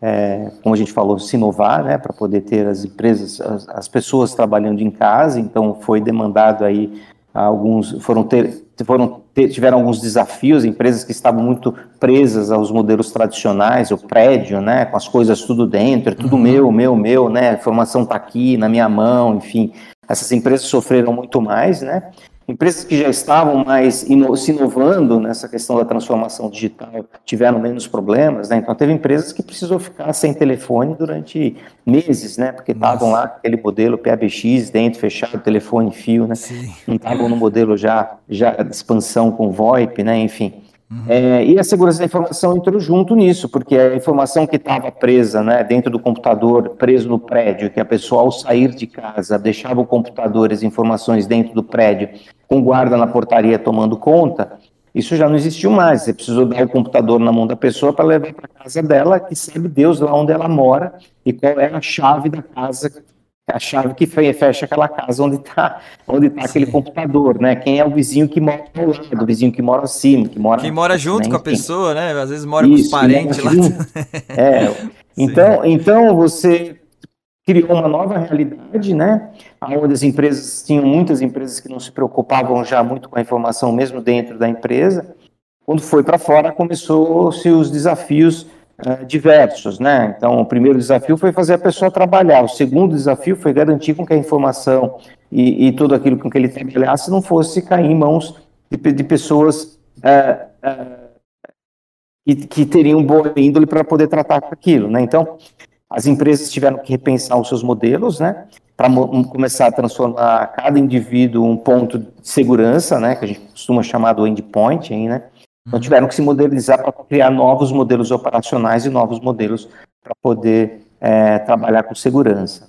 é, como a gente falou, se inovar, né, para poder ter as empresas, as, as, pessoas trabalhando em casa. Então, foi demandado aí alguns, foram ter, foram tiveram alguns desafios, empresas que estavam muito presas aos modelos tradicionais, o prédio, né, com as coisas tudo dentro, é tudo uhum. meu, meu, meu, né, a informação está aqui na minha mão, enfim, essas empresas sofreram muito mais, né, Empresas que já estavam mais ino se inovando nessa questão da transformação digital tiveram menos problemas, né? Então teve empresas que precisou ficar sem telefone durante meses, né? Porque estavam lá aquele modelo PABX dentro, fechado, telefone fio, né? Sim. Não estavam no modelo já, já de expansão com VoIP, né? Enfim. Uhum. É, e a segurança da informação entrou junto nisso, porque a informação que estava presa né, dentro do computador, preso no prédio, que a pessoa ao sair de casa deixava o computador, as informações dentro do prédio, com guarda na portaria tomando conta, isso já não existiu mais. Você precisou dar o computador na mão da pessoa para levar para casa dela, que sabe Deus lá onde ela mora e qual é a chave da casa a chave que fecha aquela casa onde está onde tá aquele computador, né? Quem é o vizinho que mora ao lado, o vizinho que mora acima, que mora... Que mora junto né? com a pessoa, né? Às vezes mora Isso, com os parentes lá. É, então, então você criou uma nova realidade, né? Onde as empresas, tinham muitas empresas que não se preocupavam já muito com a informação mesmo dentro da empresa. Quando foi para fora, começou-se os desafios uh, diversos, né? Então, o primeiro desafio foi fazer a pessoa trabalhar. O segundo desafio foi garantir com que a informação e, e tudo aquilo com que ele trabalhasse não fosse cair em mãos de, de pessoas uh, uh, que, que, teriam boa índole para poder tratar com aquilo, né? Então, as empresas tiveram que repensar os seus modelos, né? Para começar a transformar cada indivíduo um ponto de segurança, né? Que a gente costuma chamar do endpoint, aí, né? Então tiveram que se modelizar para criar novos modelos operacionais e novos modelos para poder é, trabalhar com segurança.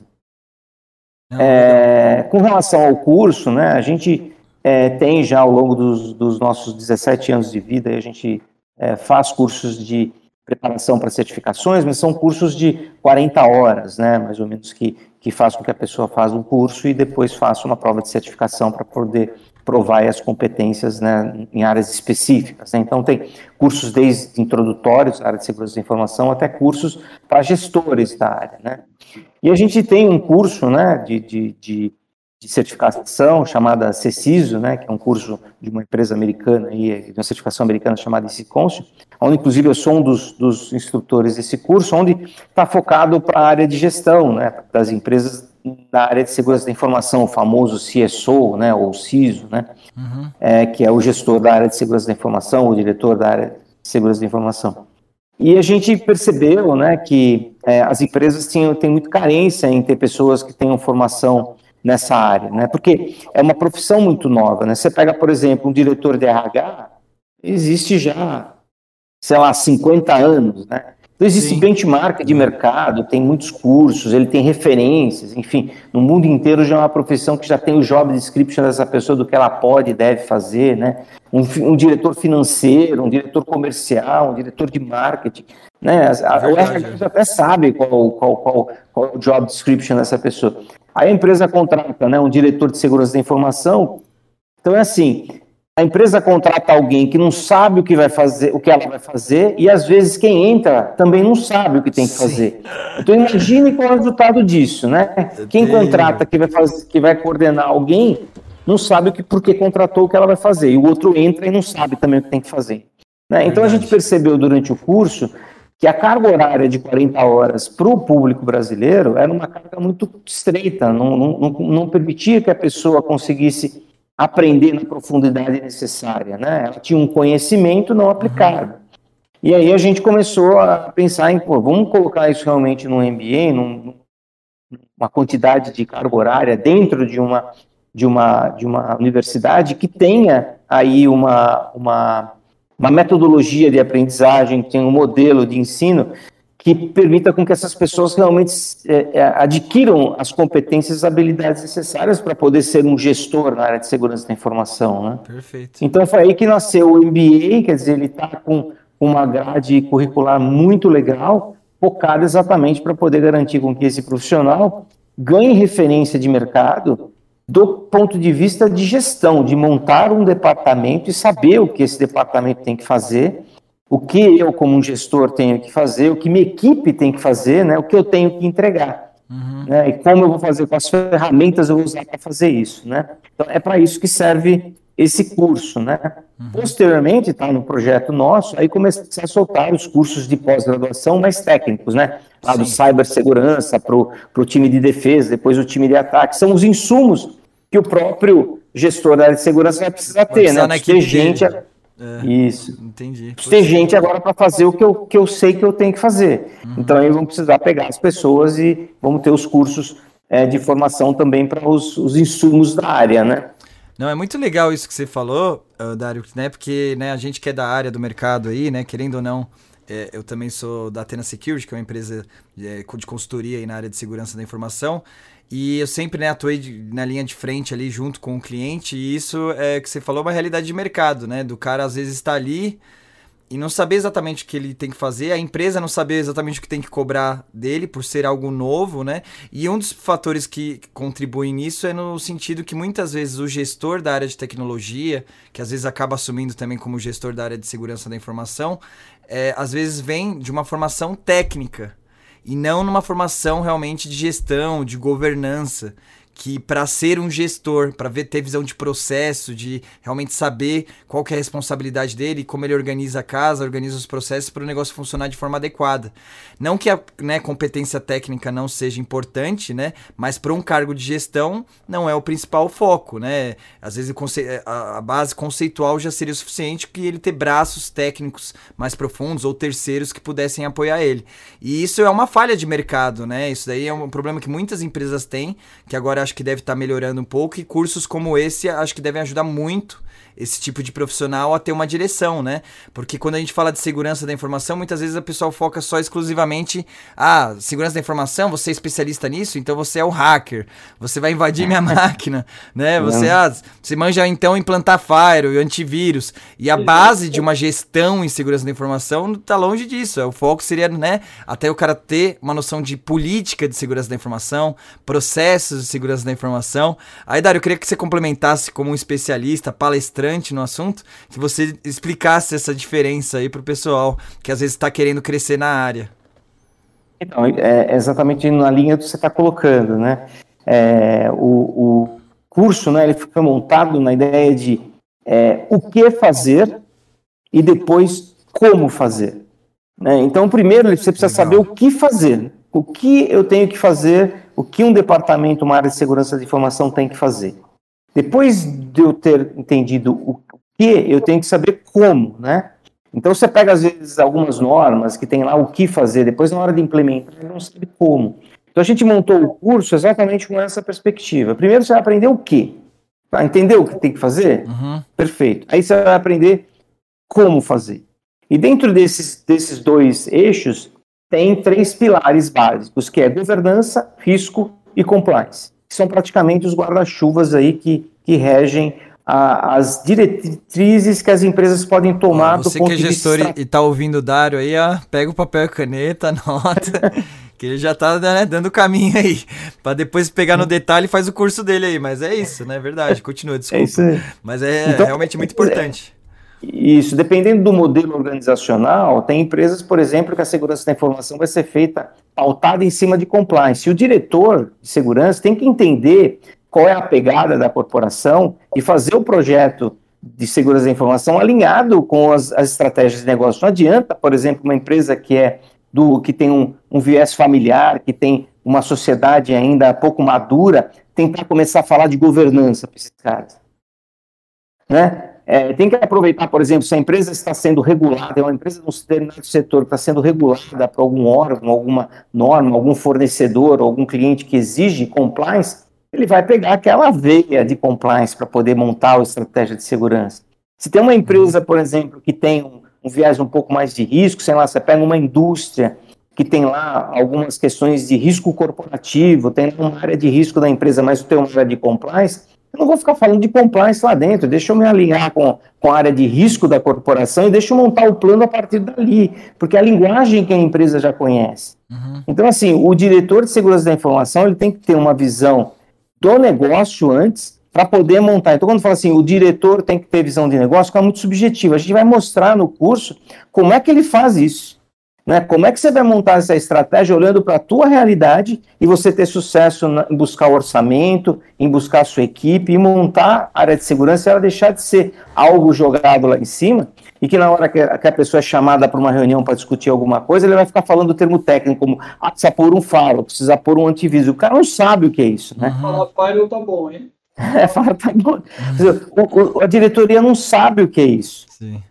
É, com relação ao curso, né, a gente é, tem já ao longo dos, dos, nossos 17 anos de vida, a gente é, faz cursos de preparação para certificações, mas são cursos de 40 horas, né, mais ou menos, que, que faz com que a pessoa faça um curso e depois faça uma prova de certificação para poder provar as competências né, em áreas específicas. Né? Então, tem cursos desde introdutórios, área de segurança da informação, até cursos para gestores da área. Né? E a gente tem um curso né, de, de, de, de certificação chamada CECISO, né, que é um curso de uma empresa americana, de uma certificação americana chamada ICICONSIO, onde, inclusive, eu sou um dos, dos instrutores desse curso, onde está focado para a área de gestão né, das empresas na área de segurança da informação, o famoso CSO, né, ou CISO, né, uhum. é, que é o gestor da área de segurança da informação, o diretor da área de segurança da informação. E a gente percebeu né, que é, as empresas tinham, têm muita carência em ter pessoas que tenham formação nessa área, né, porque é uma profissão muito nova. Né? Você pega, por exemplo, um diretor de RH, existe já, sei lá, 50 anos, né? Então, existe Sim. benchmark de mercado, tem muitos cursos, ele tem referências, enfim, no mundo inteiro já é uma profissão que já tem o job description dessa pessoa, do que ela pode e deve fazer, né? Um, um diretor financeiro, um diretor comercial, um diretor de marketing, né? A, é o RH até sabe qual, qual, qual, qual é o job description dessa pessoa. Aí a empresa contrata né, um diretor de segurança da informação, então é assim, a empresa contrata alguém que não sabe o que vai fazer, o que ela vai fazer, e às vezes quem entra também não sabe o que tem que fazer. Então imagine qual é o resultado disso, né? Quem contrata que vai fazer, que vai coordenar alguém, não sabe o que, por que contratou o que ela vai fazer, e o outro entra e não sabe também o que tem que fazer. Né? Então a gente percebeu durante o curso que a carga horária de 40 horas para o público brasileiro era uma carga muito estreita, não, não, não permitia que a pessoa conseguisse aprender na profundidade necessária, né? Ela tinha um conhecimento não aplicado. E aí a gente começou a pensar em, pô, vamos colocar isso realmente no MBA, num, uma quantidade de carga horária dentro de uma de uma de uma universidade que tenha aí uma uma uma metodologia de aprendizagem, que tenha um modelo de ensino que permita com que essas pessoas realmente é, é, adquiram as competências e habilidades necessárias para poder ser um gestor na área de segurança da informação. Né? Perfeito. Então foi aí que nasceu o MBA, quer dizer, ele está com uma grade curricular muito legal, focada exatamente para poder garantir com que esse profissional ganhe referência de mercado do ponto de vista de gestão, de montar um departamento e saber o que esse departamento tem que fazer o que eu, como um gestor, tenho que fazer, o que minha equipe tem que fazer, né, o que eu tenho que entregar. Uhum. Né, e como eu vou fazer, quais ferramentas eu vou usar para fazer isso. Né? Então, é para isso que serve esse curso. Né? Uhum. Posteriormente, está no projeto nosso, aí comecei a soltar os cursos de pós-graduação mais técnicos, né? lá Sim. do cibersegurança para o time de defesa, depois o time de ataque. São os insumos que o próprio gestor da área de segurança vai precisar ter, né? Ter gente... Dele é, Isso. Entendi. Ter gente agora para fazer o que eu, que eu sei que eu tenho que fazer. Uhum. Então aí vamos precisar pegar as pessoas e vamos ter os cursos é, de formação também para os, os insumos da área, né? Não, é muito legal isso que você falou, uh, Dário, né? Porque né, a gente que é da área do mercado aí, né? Querendo ou não, é, eu também sou da Atena Security, que é uma empresa é, de consultoria aí na área de segurança da informação. E eu sempre né, atuei de, na linha de frente ali junto com o cliente, e isso é que você falou uma realidade de mercado, né? Do cara às vezes estar ali e não saber exatamente o que ele tem que fazer, a empresa não saber exatamente o que tem que cobrar dele por ser algo novo, né? E um dos fatores que contribuem nisso é no sentido que muitas vezes o gestor da área de tecnologia, que às vezes acaba assumindo também como gestor da área de segurança da informação, é, às vezes vem de uma formação técnica e não numa formação realmente de gestão, de governança que para ser um gestor, para ter visão de processo, de realmente saber qual que é a responsabilidade dele, como ele organiza a casa, organiza os processos para o negócio funcionar de forma adequada. Não que a né, competência técnica não seja importante, né? Mas para um cargo de gestão não é o principal foco, né? Às vezes a base conceitual já seria o suficiente que ele ter braços técnicos mais profundos ou terceiros que pudessem apoiar ele. E isso é uma falha de mercado, né? Isso daí é um problema que muitas empresas têm, que agora acho que deve estar tá melhorando um pouco, e cursos como esse acho que devem ajudar muito esse tipo de profissional a ter uma direção, né? Porque quando a gente fala de segurança da informação, muitas vezes a pessoa foca só exclusivamente ah, segurança da informação, você é especialista nisso, então você é o hacker, você vai invadir minha máquina, né? Você, ah, você manja então implantar firewall e antivírus. E a base de uma gestão em segurança da informação tá longe disso. O foco seria, né, até o cara ter uma noção de política de segurança da informação, processos de segurança da informação. Aí, Dário, eu queria que você complementasse como um especialista, palestrante no assunto, que você explicasse essa diferença aí para o pessoal que às vezes está querendo crescer na área. Então, é exatamente na linha que você está colocando, né? É, o, o, curso, né, ele fica montado na ideia de é, o que fazer e depois como fazer. Né? Então, primeiro você precisa saber o que fazer, o que eu tenho que fazer, o que um departamento, uma área de segurança de informação tem que fazer. Depois de eu ter entendido o que, eu tenho que saber como, né? Então você pega às vezes algumas normas que tem lá o que fazer, depois na hora de implementar, não sabe como. Então a gente montou o curso exatamente com essa perspectiva. Primeiro você vai aprender o que. Tá? Entendeu o que tem que fazer? Uhum. Perfeito. Aí você vai aprender como fazer. E dentro desses, desses dois eixos, tem três pilares básicos, que é governança, risco e compliance que são praticamente os guarda-chuvas aí que, que regem a, as diretrizes que as empresas podem tomar Você que é gestor e está ouvindo o Dário aí, ó, pega o papel e caneta, anota. que ele já está né, dando o caminho aí. para depois pegar no detalhe e faz o curso dele aí. Mas é isso, né? É verdade. Continua, desculpa. É isso aí. Mas é então, realmente muito importante. Isso, dependendo do modelo organizacional, tem empresas, por exemplo, que a segurança da informação vai ser feita pautada em cima de compliance. E o diretor de segurança tem que entender qual é a pegada da corporação e fazer o projeto de segurança da informação alinhado com as, as estratégias de negócio. Não adianta, por exemplo, uma empresa que é do que tem um, um viés familiar, que tem uma sociedade ainda pouco madura, tentar começar a falar de governança para esses caras. Né? É, tem que aproveitar, por exemplo, se a empresa está sendo regulada, é uma empresa de um determinado setor que está sendo regulada por algum órgão, alguma norma, algum fornecedor, algum cliente que exige compliance, ele vai pegar aquela veia de compliance para poder montar a estratégia de segurança. Se tem uma empresa, por exemplo, que tem um, um viés um pouco mais de risco, sei lá, você pega uma indústria que tem lá algumas questões de risco corporativo, tem uma área de risco da empresa, mas tem uma área de compliance, eu não vou ficar falando de compliance lá dentro, deixa eu me alinhar com, com a área de risco da corporação e deixa eu montar o plano a partir dali, porque é a linguagem que a empresa já conhece. Uhum. Então, assim, o diretor de segurança da informação ele tem que ter uma visão do negócio antes para poder montar. Então, quando fala assim, o diretor tem que ter visão de negócio, é muito subjetivo. A gente vai mostrar no curso como é que ele faz isso. Né? Como é que você vai montar essa estratégia olhando para a tua realidade e você ter sucesso em buscar orçamento, em buscar a sua equipe e montar a área de segurança, ela deixar de ser algo jogado lá em cima e que na hora que a, pessoa é chamada para uma reunião para discutir alguma coisa, ele vai ficar falando o termo técnico, como ah, precisa pôr um faro, precisa pôr um antivírus. O cara não sabe o que é isso, né? Fala firewall tá bom, hein? É, fala tá bom. O, o, a diretoria não sabe o que é isso. Sim.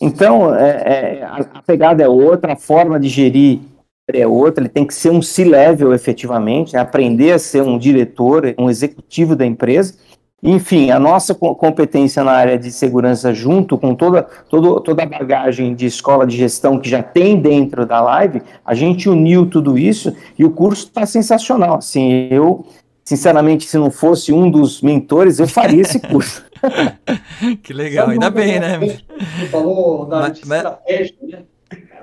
Então, é, é, a, pegada é outra, a forma de gerir é outra, ele tem que ser um C-level efetivamente, né? aprender a ser um diretor, um executivo da empresa. Enfim, a nossa competência na área de segurança, junto com toda, toda, a bagagem de escola de gestão que já tem dentro da live, a gente uniu tudo isso e o curso está sensacional. Assim, eu, sinceramente, se não fosse um dos mentores, eu faria esse curso. que legal, Sabe ainda bem, né? Você falou da mas, estratégia, né?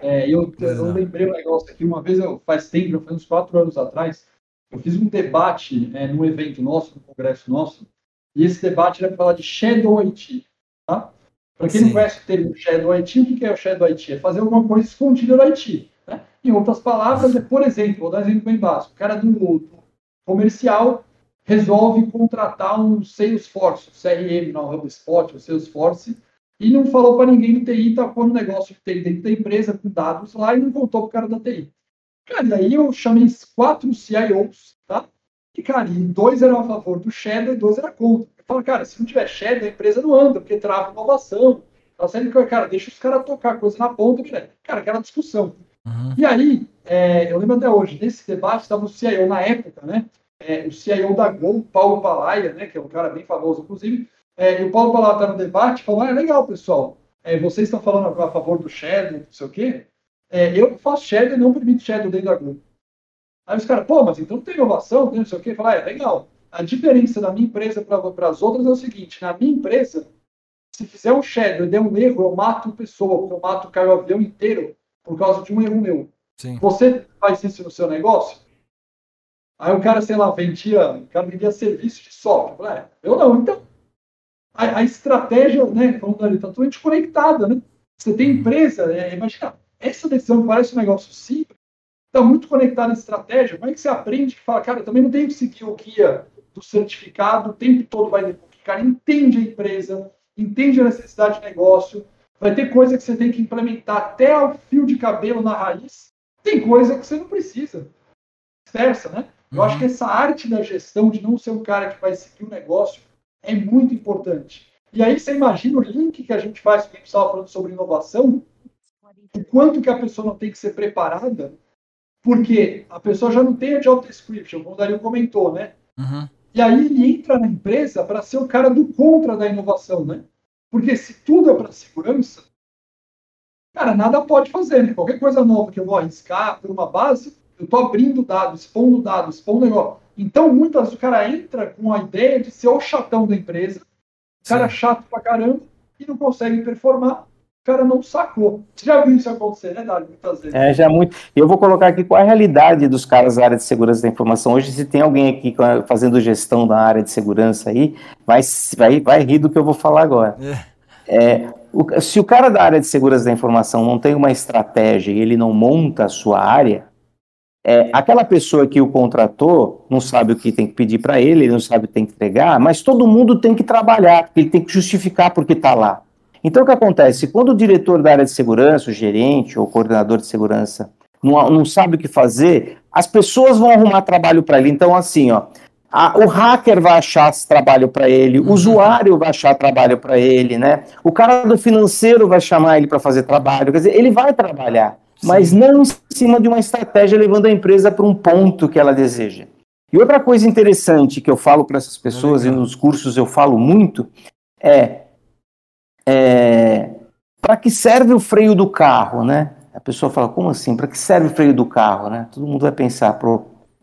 É, eu, eu lembrei um negócio aqui, uma vez, eu, faz tempo, foi uns quatro anos atrás, eu fiz um debate é, num evento nosso, no congresso nosso, e esse debate era para falar de Shadow IT, tá? Para quem Sim. não conhece o termo Shadow IT, o que é o Shadow IT? É fazer alguma coisa escondida no IT. Né? Em outras palavras, é, por exemplo, vou dar um exemplo bem básico, o cara do, do comercial resolve contratar um Salesforce, CRM na HubSpot, o Salesforce, e não falou para ninguém do TI, tá com um negócio que tem dentro da empresa com dados lá e não contou para o cara da TI. Cara, e aí eu chamei quatro CIOs, tá? E, cara, e dois eram a favor do Shadow e dois eram contra. Eu falo, cara, se não tiver Shadow, a empresa não anda, porque trava inovação. Tá sendo que, cara, deixa os caras tocar coisa na ponta, cara, aquela discussão. Uhum. E aí, é, eu lembro até hoje, nesse debate, estava o CIO na época, né? É, o CIO da Gol, Paulo Palaia, né, que é um cara bem famoso, inclusive, é, e o Paulo Palaia está no debate, falou, ah, é legal, pessoal, é, vocês estão falando a favor do Shadow, não sei o quê, é, eu faço Shadow e não permito Shadow dentro da Gol. Aí os caras, pô, mas então não tem inovação, não sei o quê, fala, ah, é legal. A diferença da minha empresa para as outras é o seguinte, na minha empresa, se fizer um Shadow e der um erro, eu mato uma pessoa, eu mato o avião inteiro por causa de um erro meu. Sim. Você faz isso no seu negócio? Aí o cara, sei lá, vendia, o cara vendia serviço de software. É, eu não, então. A, a estratégia, né, falando ali, está totalmente conectada, né? Você tem empresa, é, imagina, essa decisão parece um negócio simples, está muito conectada à estratégia. Como é que você aprende que fala, cara, eu também não tenho que seguir o guia do certificado, o tempo todo vai O cara entende a empresa, entende a necessidade de negócio, vai ter coisa que você tem que implementar até o fio de cabelo na raiz, tem coisa que você não precisa. Versa, né? Eu acho que essa arte da gestão, de não ser um cara que vai seguir o negócio, é muito importante. E aí você imagina o link que a gente faz, a gente estava falando sobre inovação, o quanto que a pessoa não tem que ser preparada, porque a pessoa já não tem a job description, como o Dario comentou, né? Uhum. E aí ele entra na empresa para ser o cara do contra da inovação, né? Porque se tudo é para segurança, cara, nada pode fazer, né? Qualquer coisa nova que eu vou arriscar por uma base, eu estou abrindo dados, expondo dados, expondo negócio. Então, muitas vezes o cara entra com a ideia de ser o chatão da empresa, o cara chato pra caramba, e não consegue performar, o cara não sacou. Você já viu isso acontecer, né, Dário? Muitas vezes. É, já muito. Eu vou colocar aqui qual é a realidade dos caras da área de segurança da informação. Hoje, se tem alguém aqui fazendo gestão da área de segurança aí, vai, vai, vai rir do que eu vou falar agora. É. é o, se o cara da área de segurança da informação não tem uma estratégia e ele não monta a sua área, é, aquela pessoa que o contratou não sabe o que tem que pedir para ele, ele não sabe o que tem que entregar, mas todo mundo tem que trabalhar, ele tem que justificar porque está lá. Então o que acontece? Quando o diretor da área de segurança, o gerente ou o coordenador de segurança não, não sabe o que fazer, as pessoas vão arrumar trabalho para ele. Então, assim, ó, a, o hacker vai achar trabalho para ele, o uhum. usuário vai achar trabalho para ele, né? O cara do financeiro vai chamar ele para fazer trabalho, quer dizer, ele vai trabalhar mas não em cima de uma estratégia levando a empresa para um ponto que ela deseja. E outra coisa interessante que eu falo para essas pessoas, é e nos cursos eu falo muito, é, é para que serve o freio do carro, né? A pessoa fala, como assim? Para que serve o freio do carro, né? Todo mundo vai pensar,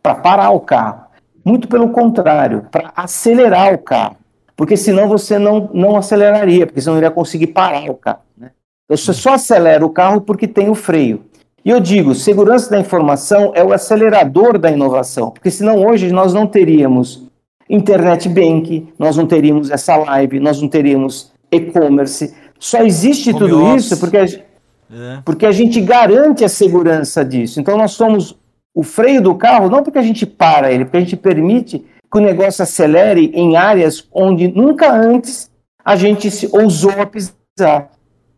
para parar o carro. Muito pelo contrário, para acelerar o carro. Porque senão você não, não aceleraria, porque você não iria conseguir parar o carro. Você só acelera o carro porque tem o freio. E eu digo, segurança da informação é o acelerador da inovação, porque senão hoje nós não teríamos internet bank, nós não teríamos essa live, nós não teríamos e-commerce. Só existe Home tudo office. isso porque a, é. porque a gente garante a segurança disso. Então nós somos o freio do carro, não porque a gente para ele, porque a gente permite que o negócio acelere em áreas onde nunca antes a gente se ousou a pisar.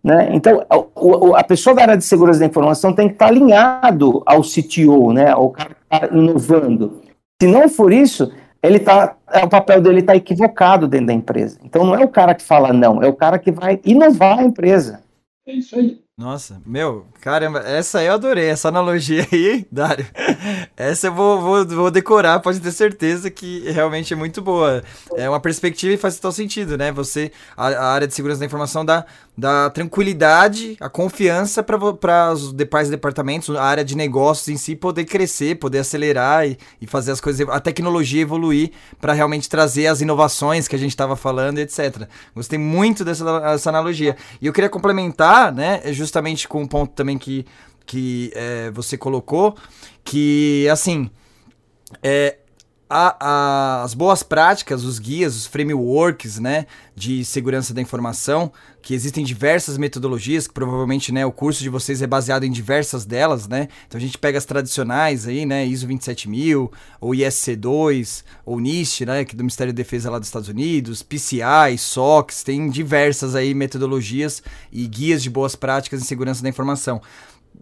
Né? Então, a, a, pessoa da área de segurança da informação tem que estar alinhado ao CTO, né? ao cara que está inovando. Se não for isso, ele tá, é, o papel dele está equivocado dentro da empresa. Então, não é o cara que fala não, é o cara que vai inovar a empresa. É isso aí. Nossa, meu, caramba, essa eu adorei, essa analogia aí, Dário. Essa eu vou, vou, vou decorar, pode ter certeza que realmente é muito boa. É uma perspectiva e faz total sentido, né? Você, a, a área de segurança da informação dá, dá tranquilidade, a confiança para os pais departamentos, a área de negócios em si poder crescer, poder acelerar e, e fazer as coisas, a tecnologia evoluir para realmente trazer as inovações que a gente estava falando, etc. Gostei muito dessa, dessa analogia. E eu queria complementar, né, justamente com um ponto também que, que é, você colocou, que, assim, é, a, a, as boas práticas, os guias, os frameworks, né, de segurança da informação, que existem diversas metodologias, que provavelmente, né, o curso de vocês é baseado em diversas delas, né? Então a gente pega as tradicionais aí, né, ISO 27000, ou ISC2, ou NIST, né, que é do Ministério da Defesa lá dos Estados Unidos, PCI, SOX, tem diversas aí metodologias e guias de boas práticas em segurança da informação.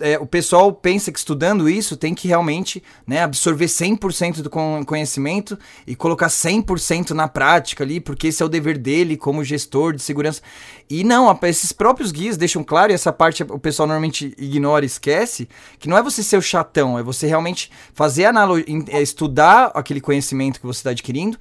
É, o pessoal pensa que estudando isso tem que realmente né, absorver 100% do conhecimento e colocar 100% na prática ali, porque esse é o dever dele como gestor de segurança. E não, esses próprios guias deixam claro, e essa parte o pessoal normalmente ignora e esquece, que não é você ser o chatão, é você realmente fazer analogia, é estudar aquele conhecimento que você está adquirindo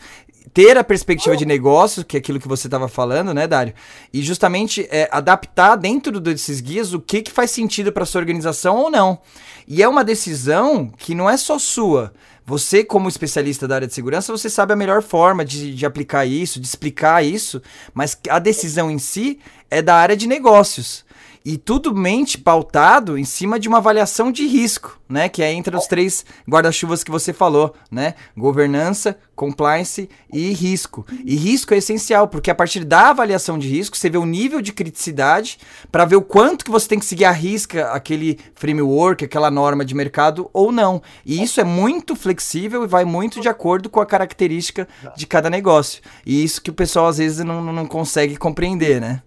ter a perspectiva de negócio, que é aquilo que você estava falando, né, Dário? E justamente é, adaptar dentro desses guias o que, que faz sentido para sua organização ou não. E é uma decisão que não é só sua. Você, como especialista da área de segurança, você sabe a melhor forma de, de aplicar isso, de explicar isso, mas a decisão em si é da área de negócios. E tudo mente pautado em cima de uma avaliação de risco, né? Que é entre os três guarda-chuvas que você falou, né? Governança, compliance e risco. E risco é essencial, porque a partir da avaliação de risco, você vê o nível de criticidade para ver o quanto que você tem que seguir a risca aquele framework, aquela norma de mercado ou não. E isso é muito flexível e vai muito de acordo com a característica de cada negócio. E isso que o pessoal às vezes não, não consegue compreender, né?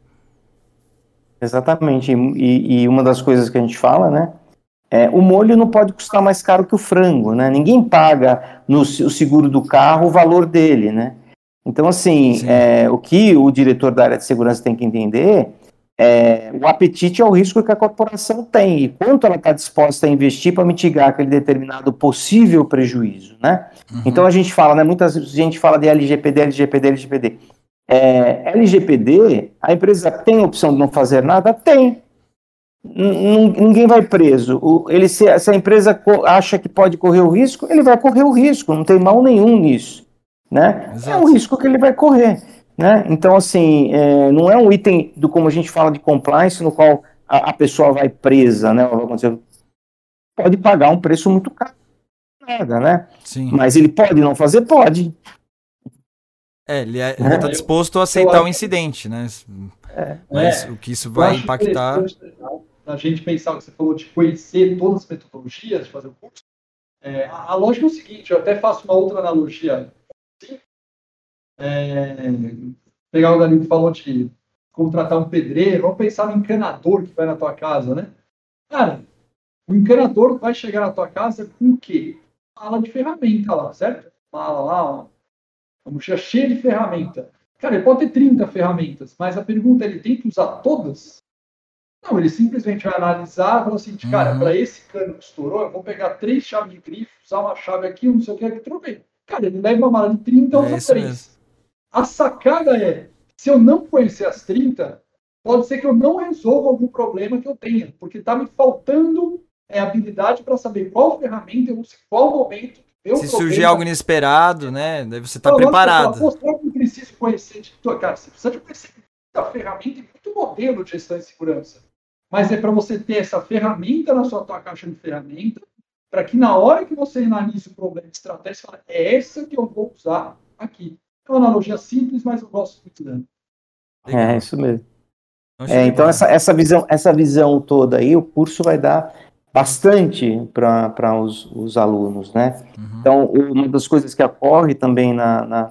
Exatamente. E, e, uma das coisas que a gente fala, né? É, o molho não pode custar mais caro que o frango, né? Ninguém paga no o seguro do carro o valor dele, né? Então, assim, é, o que o diretor da área de segurança tem que entender é o apetite é o risco que a corporação tem e quanto ela está disposta a investir para mitigar aquele determinado possível prejuízo, né? Uhum. Então a gente fala, né? Muitas vezes a gente fala de LGPD, LGPD, LGPD. É, LGPD, a empresa tem a opção de não fazer nada? Tem. N ninguém vai preso. O, ele, se, se, a empresa acha que pode correr o risco, ele vai correr o risco, não tem mal nenhum nisso. Né? É um risco que ele vai correr. Né? Então, assim, é, não é um item do como a gente fala de compliance, no qual a, a pessoa vai presa, né? Pode pagar um preço muito caro. Nada, né? Sim. Mas ele pode não fazer? Pode. É, ele é, está disposto a aceitar o incidente, né? É, Mas é, o que isso vai impactar. A gente pensar que você falou de conhecer todas as metodologias, de fazer o curso. É, a, a, lógica é o seguinte: eu até faço uma outra analogia. É, pegar o Danilo que falou de contratar um pedreiro, vamos pensar no encanador que vai na tua casa, né? Cara, o encanador vai chegar na tua casa com o quê? Mala de ferramenta lá, certo? Mala lá, uma mochila cheia de ferramenta. Cara, ele pode ter 30 ferramentas, mas a pergunta é, ele tem que usar todas? Não, ele simplesmente vai analisar e falar assim, cara, uhum. para esse cano que estourou, eu vou pegar três chaves de grifo, usar uma chave aqui, não sei o que, que troquei. Cara, ele leva uma mala de 30, usa é três. Mesmo. A sacada é, se eu não conhecer as 30, pode ser que eu não resolva algum problema que eu tenha, porque está me faltando é, habilidade para saber qual ferramenta eu uso, qual momento se surgir algo inesperado, né? Daí você está preparado. Você não precisa conhecer de tua cara, você precisa de conhecer muita ferramenta e muito modelo de gestão de segurança. Mas é para você ter essa ferramenta na sua tua caixa de ferramenta, para que na hora que você analise o problema de estratégia, você fala, é essa que eu vou usar aqui. É uma analogia simples, mas eu gosto muito dela. É, isso mesmo. É, então essa, essa, visão, essa visão toda aí, o curso vai dar bastante para os, os, alunos, né? Uhum. Então, uma das coisas que ocorre também na, na,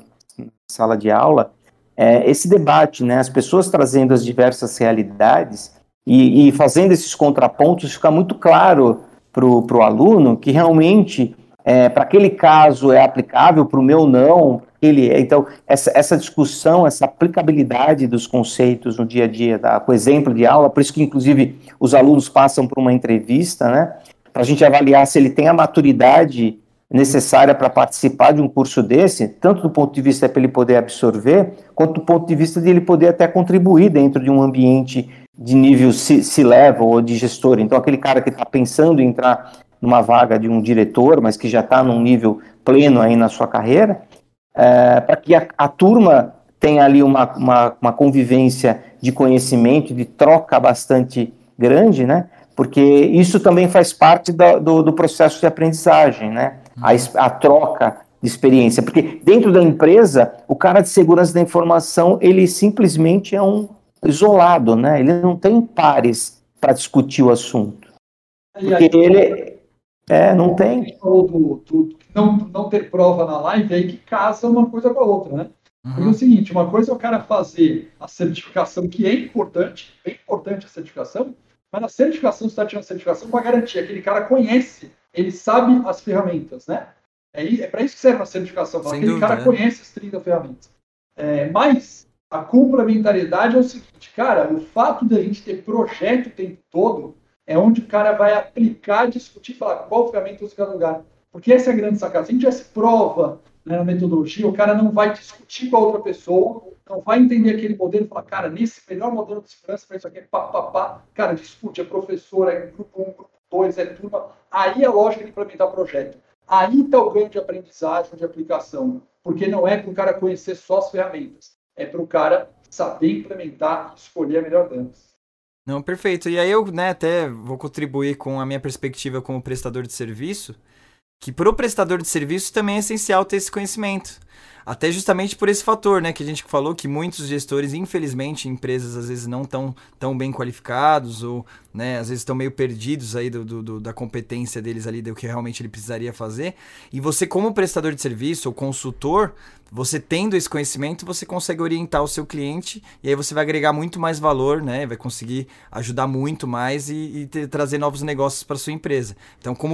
sala de aula é esse debate, né? As pessoas trazendo as diversas realidades e, e fazendo esses contrapontos, fica muito claro para o aluno que realmente, é, para aquele caso é aplicável, para o meu não, ele é. Então, essa, essa discussão, essa aplicabilidade dos conceitos no dia a dia, tá? com exemplo de aula, por isso que, inclusive, os alunos passam por uma entrevista, né? Para a gente avaliar se ele tem a maturidade necessária para participar de um curso desse, tanto do ponto de vista para ele poder absorver, quanto do ponto de vista de ele poder até contribuir dentro de um ambiente de nível C-level ou de gestor. Então, aquele cara que está pensando em entrar numa vaga de um diretor, mas que já está num nível pleno aí na sua carreira, é, para que a, a, turma tenha ali uma, uma, uma, convivência de conhecimento, de troca bastante grande, né? Porque isso também faz parte da, do, do, processo de aprendizagem, né? A, a troca de experiência. Porque dentro da empresa, o cara de segurança da informação, ele simplesmente é um isolado, né? Ele não tem pares para discutir o assunto. Porque ele é, não tem. Falou do, do, não, não ter prova na live, aí que casa uma coisa com a outra, né? Uhum. é o seguinte, uma coisa é o cara fazer a certificação, que é importante, é importante a certificação, Mas na certificação, você está tirando certificação para garantir. Aquele cara conhece, ele sabe as ferramentas, né? É, é para isso que serve a certificação. Sem aquele dúvida, cara né? conhece as 30 ferramentas. É, mas a complementariedade é o seguinte, cara, o fato de a gente ter projeto o tempo todo é onde o cara vai aplicar, discutir, falar qual ferramenta usa cada lugar. Porque essa é a grande sacada. Se a gente tivesse prova né, na metodologia, o cara não vai discutir com a outra pessoa, não vai entender aquele modelo e falar, cara, nesse melhor modelo de segurança para isso aqui é pá, pá, pá. Cara, discute, é professor, é grupo 1, grupo 2, é turma. Aí é lógica de implementar projeto. Aí está o ganho de aprendizagem, de aplicação. Porque não é para o cara conhecer só as ferramentas. É para o cara saber implementar e escolher a melhor delas. Não, perfeito. E aí eu né, até vou contribuir com a minha perspectiva como prestador de serviço, que para o prestador de serviço também é essencial ter esse conhecimento. Até justamente por esse fator, né, que a gente falou que muitos gestores, infelizmente, empresas às vezes não estão tão bem qualificados ou, né, às vezes estão meio perdidos aí do, do, da competência deles ali do que realmente ele precisaria fazer. E você, como prestador de serviço ou consultor, você tendo esse conhecimento, você consegue orientar o seu cliente e aí você vai agregar muito mais valor, né? Vai conseguir ajudar muito mais e, e ter, trazer novos negócios para sua empresa. Então, como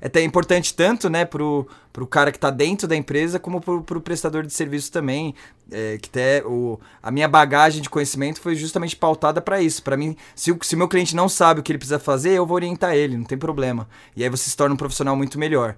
é até importante tanto, né, pro, pro cara que está dentro da empresa, como pro, pro prestador de serviço também, é, que até o, a minha bagagem de conhecimento foi justamente pautada para isso. Para mim, se o se meu cliente não sabe o que ele precisa fazer, eu vou orientar ele, não tem problema. E aí você se torna um profissional muito melhor.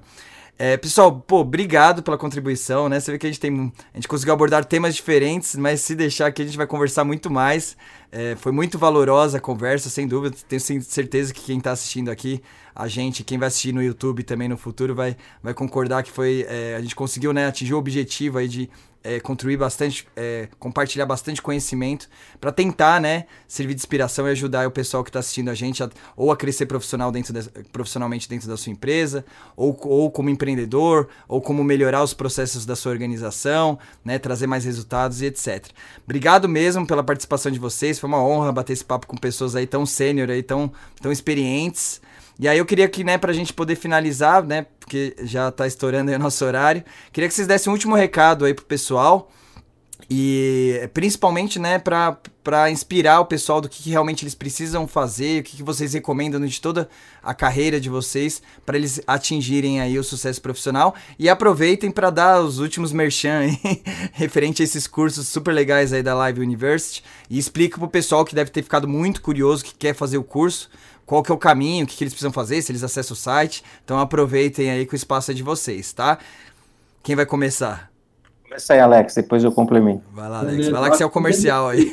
É, pessoal, pô, obrigado pela contribuição, né? Você vê que a gente tem. A gente conseguiu abordar temas diferentes, mas se deixar aqui a gente vai conversar muito mais. É, foi muito valorosa a conversa, sem dúvida. Tenho certeza que quem está assistindo aqui, a gente, quem vai assistir no YouTube também no futuro, vai, vai concordar que foi. É, a gente conseguiu né, atingir o objetivo aí de é, bastante, é, compartilhar bastante conhecimento para tentar, né, servir de inspiração e ajudar o pessoal que está assistindo a gente a, ou a crescer profissional dentro de, profissionalmente dentro da sua empresa, ou, ou como empreendedor, ou como melhorar os processos da sua organização, né, trazer mais resultados e etc. Obrigado mesmo pela participação de vocês, foi uma honra bater esse papo com pessoas aí tão sênior aí, tão, tão experientes. E aí eu queria que, né, pra gente poder finalizar, né, porque já tá estourando aí o nosso horário, queria que vocês dessem um último recado aí pro pessoal. E principalmente, né, para inspirar o pessoal do que, que, realmente eles precisam fazer, o que, que vocês recomendam de toda a carreira de vocês para eles atingirem aí o sucesso profissional. E aproveitem para dar os últimos merchan aí, referente a esses cursos super legais aí da Live University. E explica pro pessoal que deve ter ficado muito curioso, que quer fazer o curso, qual que é o caminho, o que, que eles precisam fazer, se eles acessam o site. Então aproveitem aí que o espaço é de vocês, tá? Quem vai começar? Começa aí, Alex, depois eu complemento. Vai lá, Alex. Vai lá que você é o comercial aí.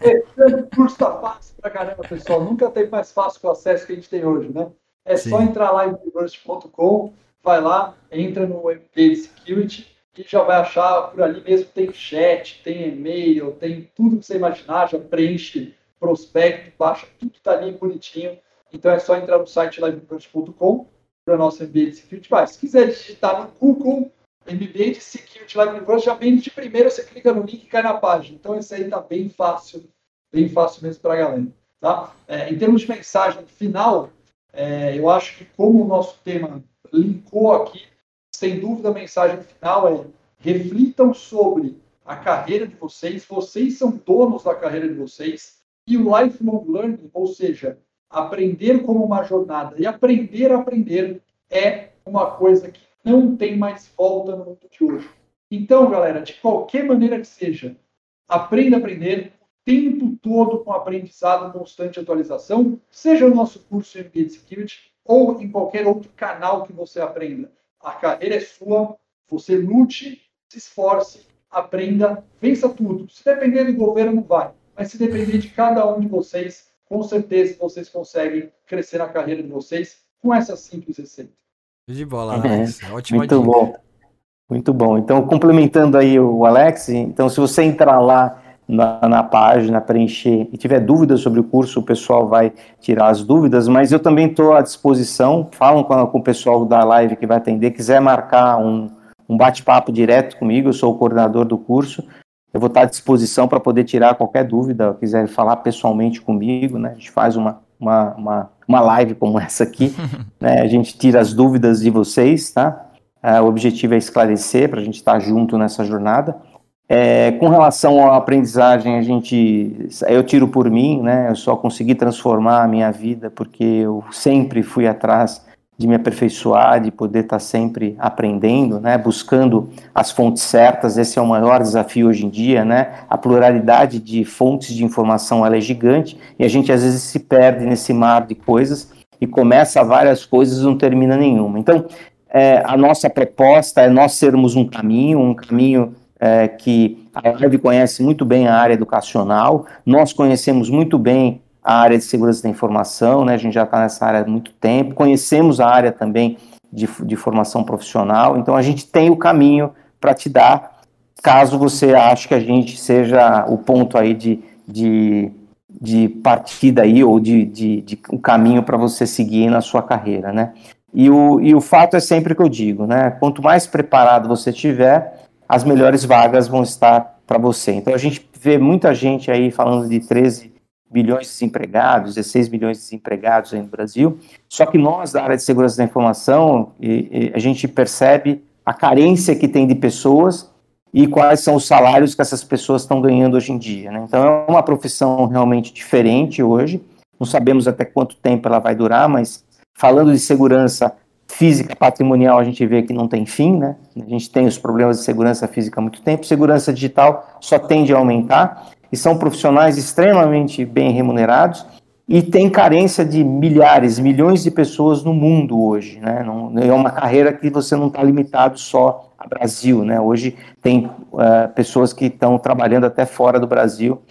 Esse curso tá fácil pra caramba, pessoal. Nunca teve mais fácil que o acesso que a gente tem hoje, né? É Sim. só entrar lá em university.com, vai lá, entra no MBA Security e já vai achar por ali mesmo tem chat, tem e-mail, tem tudo que você imaginar, já preenche prospecto, baixa tudo que está ali bonitinho. Então é só entrar no site livepunch.com para o nosso MBA de Security. Mas se quiser digitar no Google MBA de Security Live University, já vem de primeira, você clica no link e cai na página. Então esse aí está bem fácil, bem fácil mesmo para a galera. Tá? É, em termos de mensagem final, é, eu acho que como o nosso tema linkou aqui, sem dúvida a mensagem final é reflitam sobre a carreira de vocês, vocês são donos da carreira de vocês, e o lifelong learning, ou seja, aprender como uma jornada e aprender a aprender é uma coisa que não tem mais volta no mundo de hoje. Então, galera, de qualquer maneira que seja, aprenda a aprender o tempo todo com aprendizado constante atualização, seja no nosso curso MBA de Security ou em qualquer outro canal que você aprenda. A carreira é sua, você lute, se esforce, aprenda, vença tudo. Se depender do governo, vai mas se depender de cada um de vocês, com certeza vocês conseguem crescer na carreira de vocês com essa simples receita. De bola, Alex. É, Ótima Muito dica. bom. Muito bom. Então, complementando aí o Alex, então se você entrar lá na, na, página, preencher e tiver dúvidas sobre o curso, o pessoal vai tirar as dúvidas, mas eu também estou à disposição, falam com, com, o pessoal da live que vai atender, quiser marcar um, um bate-papo direto comigo, eu sou o coordenador do curso, eu vou estar à disposição para poder tirar qualquer dúvida, quiser falar pessoalmente comigo, né? A gente faz uma, uma, uma, uma live como essa aqui, né? A gente tira as dúvidas de vocês, tá? É, o objetivo é esclarecer para a gente estar junto nessa jornada. É, com relação à aprendizagem, a gente, eu tiro por mim, né? Eu só consegui transformar a minha vida porque eu sempre fui atrás de me aperfeiçoar, de poder estar sempre aprendendo, né? Buscando as fontes certas. Esse é o maior desafio hoje em dia, né? A pluralidade de fontes de informação ela é gigante e a gente às vezes se perde nesse mar de coisas e começa várias coisas e não termina nenhuma. Então, é, a nossa proposta é nós sermos um caminho, um caminho é, que a Live conhece muito bem a área educacional, nós conhecemos muito bem a área de segurança da informação, né? a gente já está nessa área há muito tempo, conhecemos a área também de, de formação profissional, então a gente tem o caminho para te dar, caso você ache que a gente seja o ponto aí de, de, de partida aí, ou de, de, de um caminho para você seguir na sua carreira, né? E o, e o fato é sempre que eu digo, né? Quanto mais preparado você tiver, as melhores vagas vão estar para você. Então a gente vê muita gente aí falando de 13 bilhões de desempregados, 16 bilhões de desempregados aí no Brasil. Só que nós, da área de segurança da informação, e, e, a gente percebe a carência que tem de pessoas e quais são os salários que essas pessoas estão ganhando hoje em dia. Né? Então é uma profissão realmente diferente hoje. Não sabemos até quanto tempo ela vai durar, mas falando de segurança, física patrimonial a gente vê que não tem fim, né? A gente tem os problemas de segurança física há muito tempo, segurança digital só tende a aumentar e são profissionais extremamente bem remunerados e tem carência de milhares, milhões de pessoas no mundo hoje, né? Não, é uma carreira que você não está limitado só a Brasil, né? Hoje tem uh, pessoas que estão trabalhando até fora do Brasil,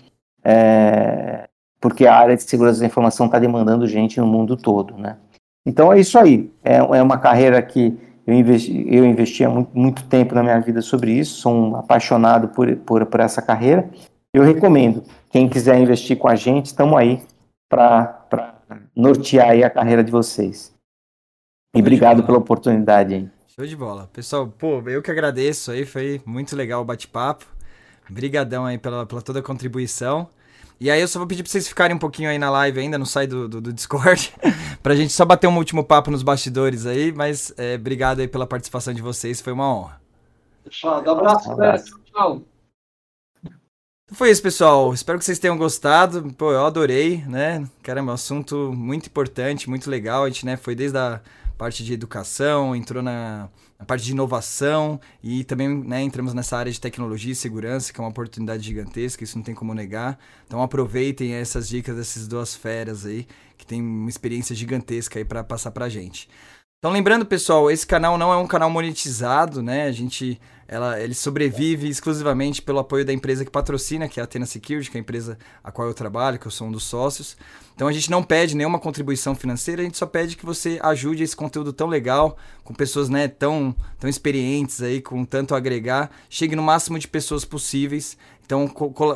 é, porque a área de segurança da informação está demandando gente no mundo todo, né? Então é isso aí. É, é uma carreira que eu investi, eu investi há muito, muito, tempo na minha vida sobre isso, sou um apaixonado por, por, por essa carreira. Eu recomendo. Quem quiser investir com a gente, estamos aí para nortear aí a carreira de vocês. E obrigado pela oportunidade aí. Show de bola. Pessoal, pô, eu que agradeço aí, foi muito legal o bate-papo. Obrigadão aí pela, pela toda a contribuição. E aí eu só vou pedir pra vocês ficarem um pouquinho aí na live ainda, não sai do, do, do Discord, pra gente só bater um último papo nos bastidores aí, mas é, obrigado aí pela participação de vocês, foi uma honra. Tchau, um abraço, um abraço. tchau. Então foi isso, pessoal. Espero que vocês tenham gostado. Pô, eu adorei, né? Caramba, um assunto muito importante, muito legal. A gente, né, foi desde a parte de educação, entrou na, na parte de inovação e também né, entramos nessa área de tecnologia e segurança, que é uma oportunidade gigantesca, isso não tem como negar. Então aproveitem essas dicas dessas duas feras aí, que tem uma experiência gigantesca aí para passar pra gente. Então lembrando, pessoal, esse canal não é um canal monetizado, né? A gente ela, ele sobrevive exclusivamente pelo apoio da empresa que patrocina, que é a Athena Security, que é a empresa a qual eu trabalho, que eu sou um dos sócios. Então a gente não pede nenhuma contribuição financeira, a gente só pede que você ajude esse conteúdo tão legal, com pessoas né, tão, tão experientes aí, com tanto agregar, chegue no máximo de pessoas possíveis. Então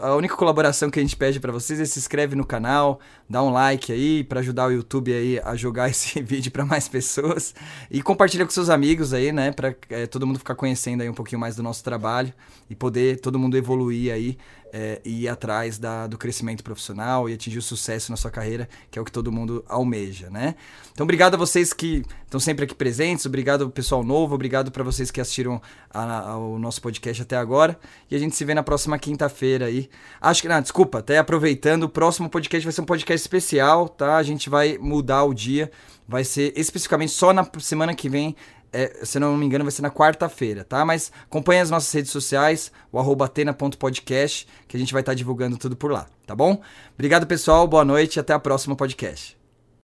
a única colaboração que a gente pede para vocês é se inscreve no canal, dá um like aí para ajudar o YouTube aí a jogar esse vídeo para mais pessoas e compartilha com seus amigos aí, né, para é, todo mundo ficar conhecendo aí um pouquinho mais do nosso trabalho e poder todo mundo evoluir aí é, ir atrás da, do crescimento profissional e atingir o sucesso na sua carreira, que é o que todo mundo almeja, né? Então, obrigado a vocês que estão sempre aqui presentes, obrigado ao pessoal novo, obrigado para vocês que assistiram ao nosso podcast até agora. E a gente se vê na próxima quinta-feira aí. Acho que, não, desculpa, até aproveitando, o próximo podcast vai ser um podcast especial, tá? A gente vai mudar o dia, vai ser especificamente só na semana que vem é, se não me engano, vai ser na quarta-feira, tá? Mas acompanhe as nossas redes sociais, o arroba atena.podcast, que a gente vai estar tá divulgando tudo por lá, tá bom? Obrigado, pessoal, boa noite e até a próxima podcast.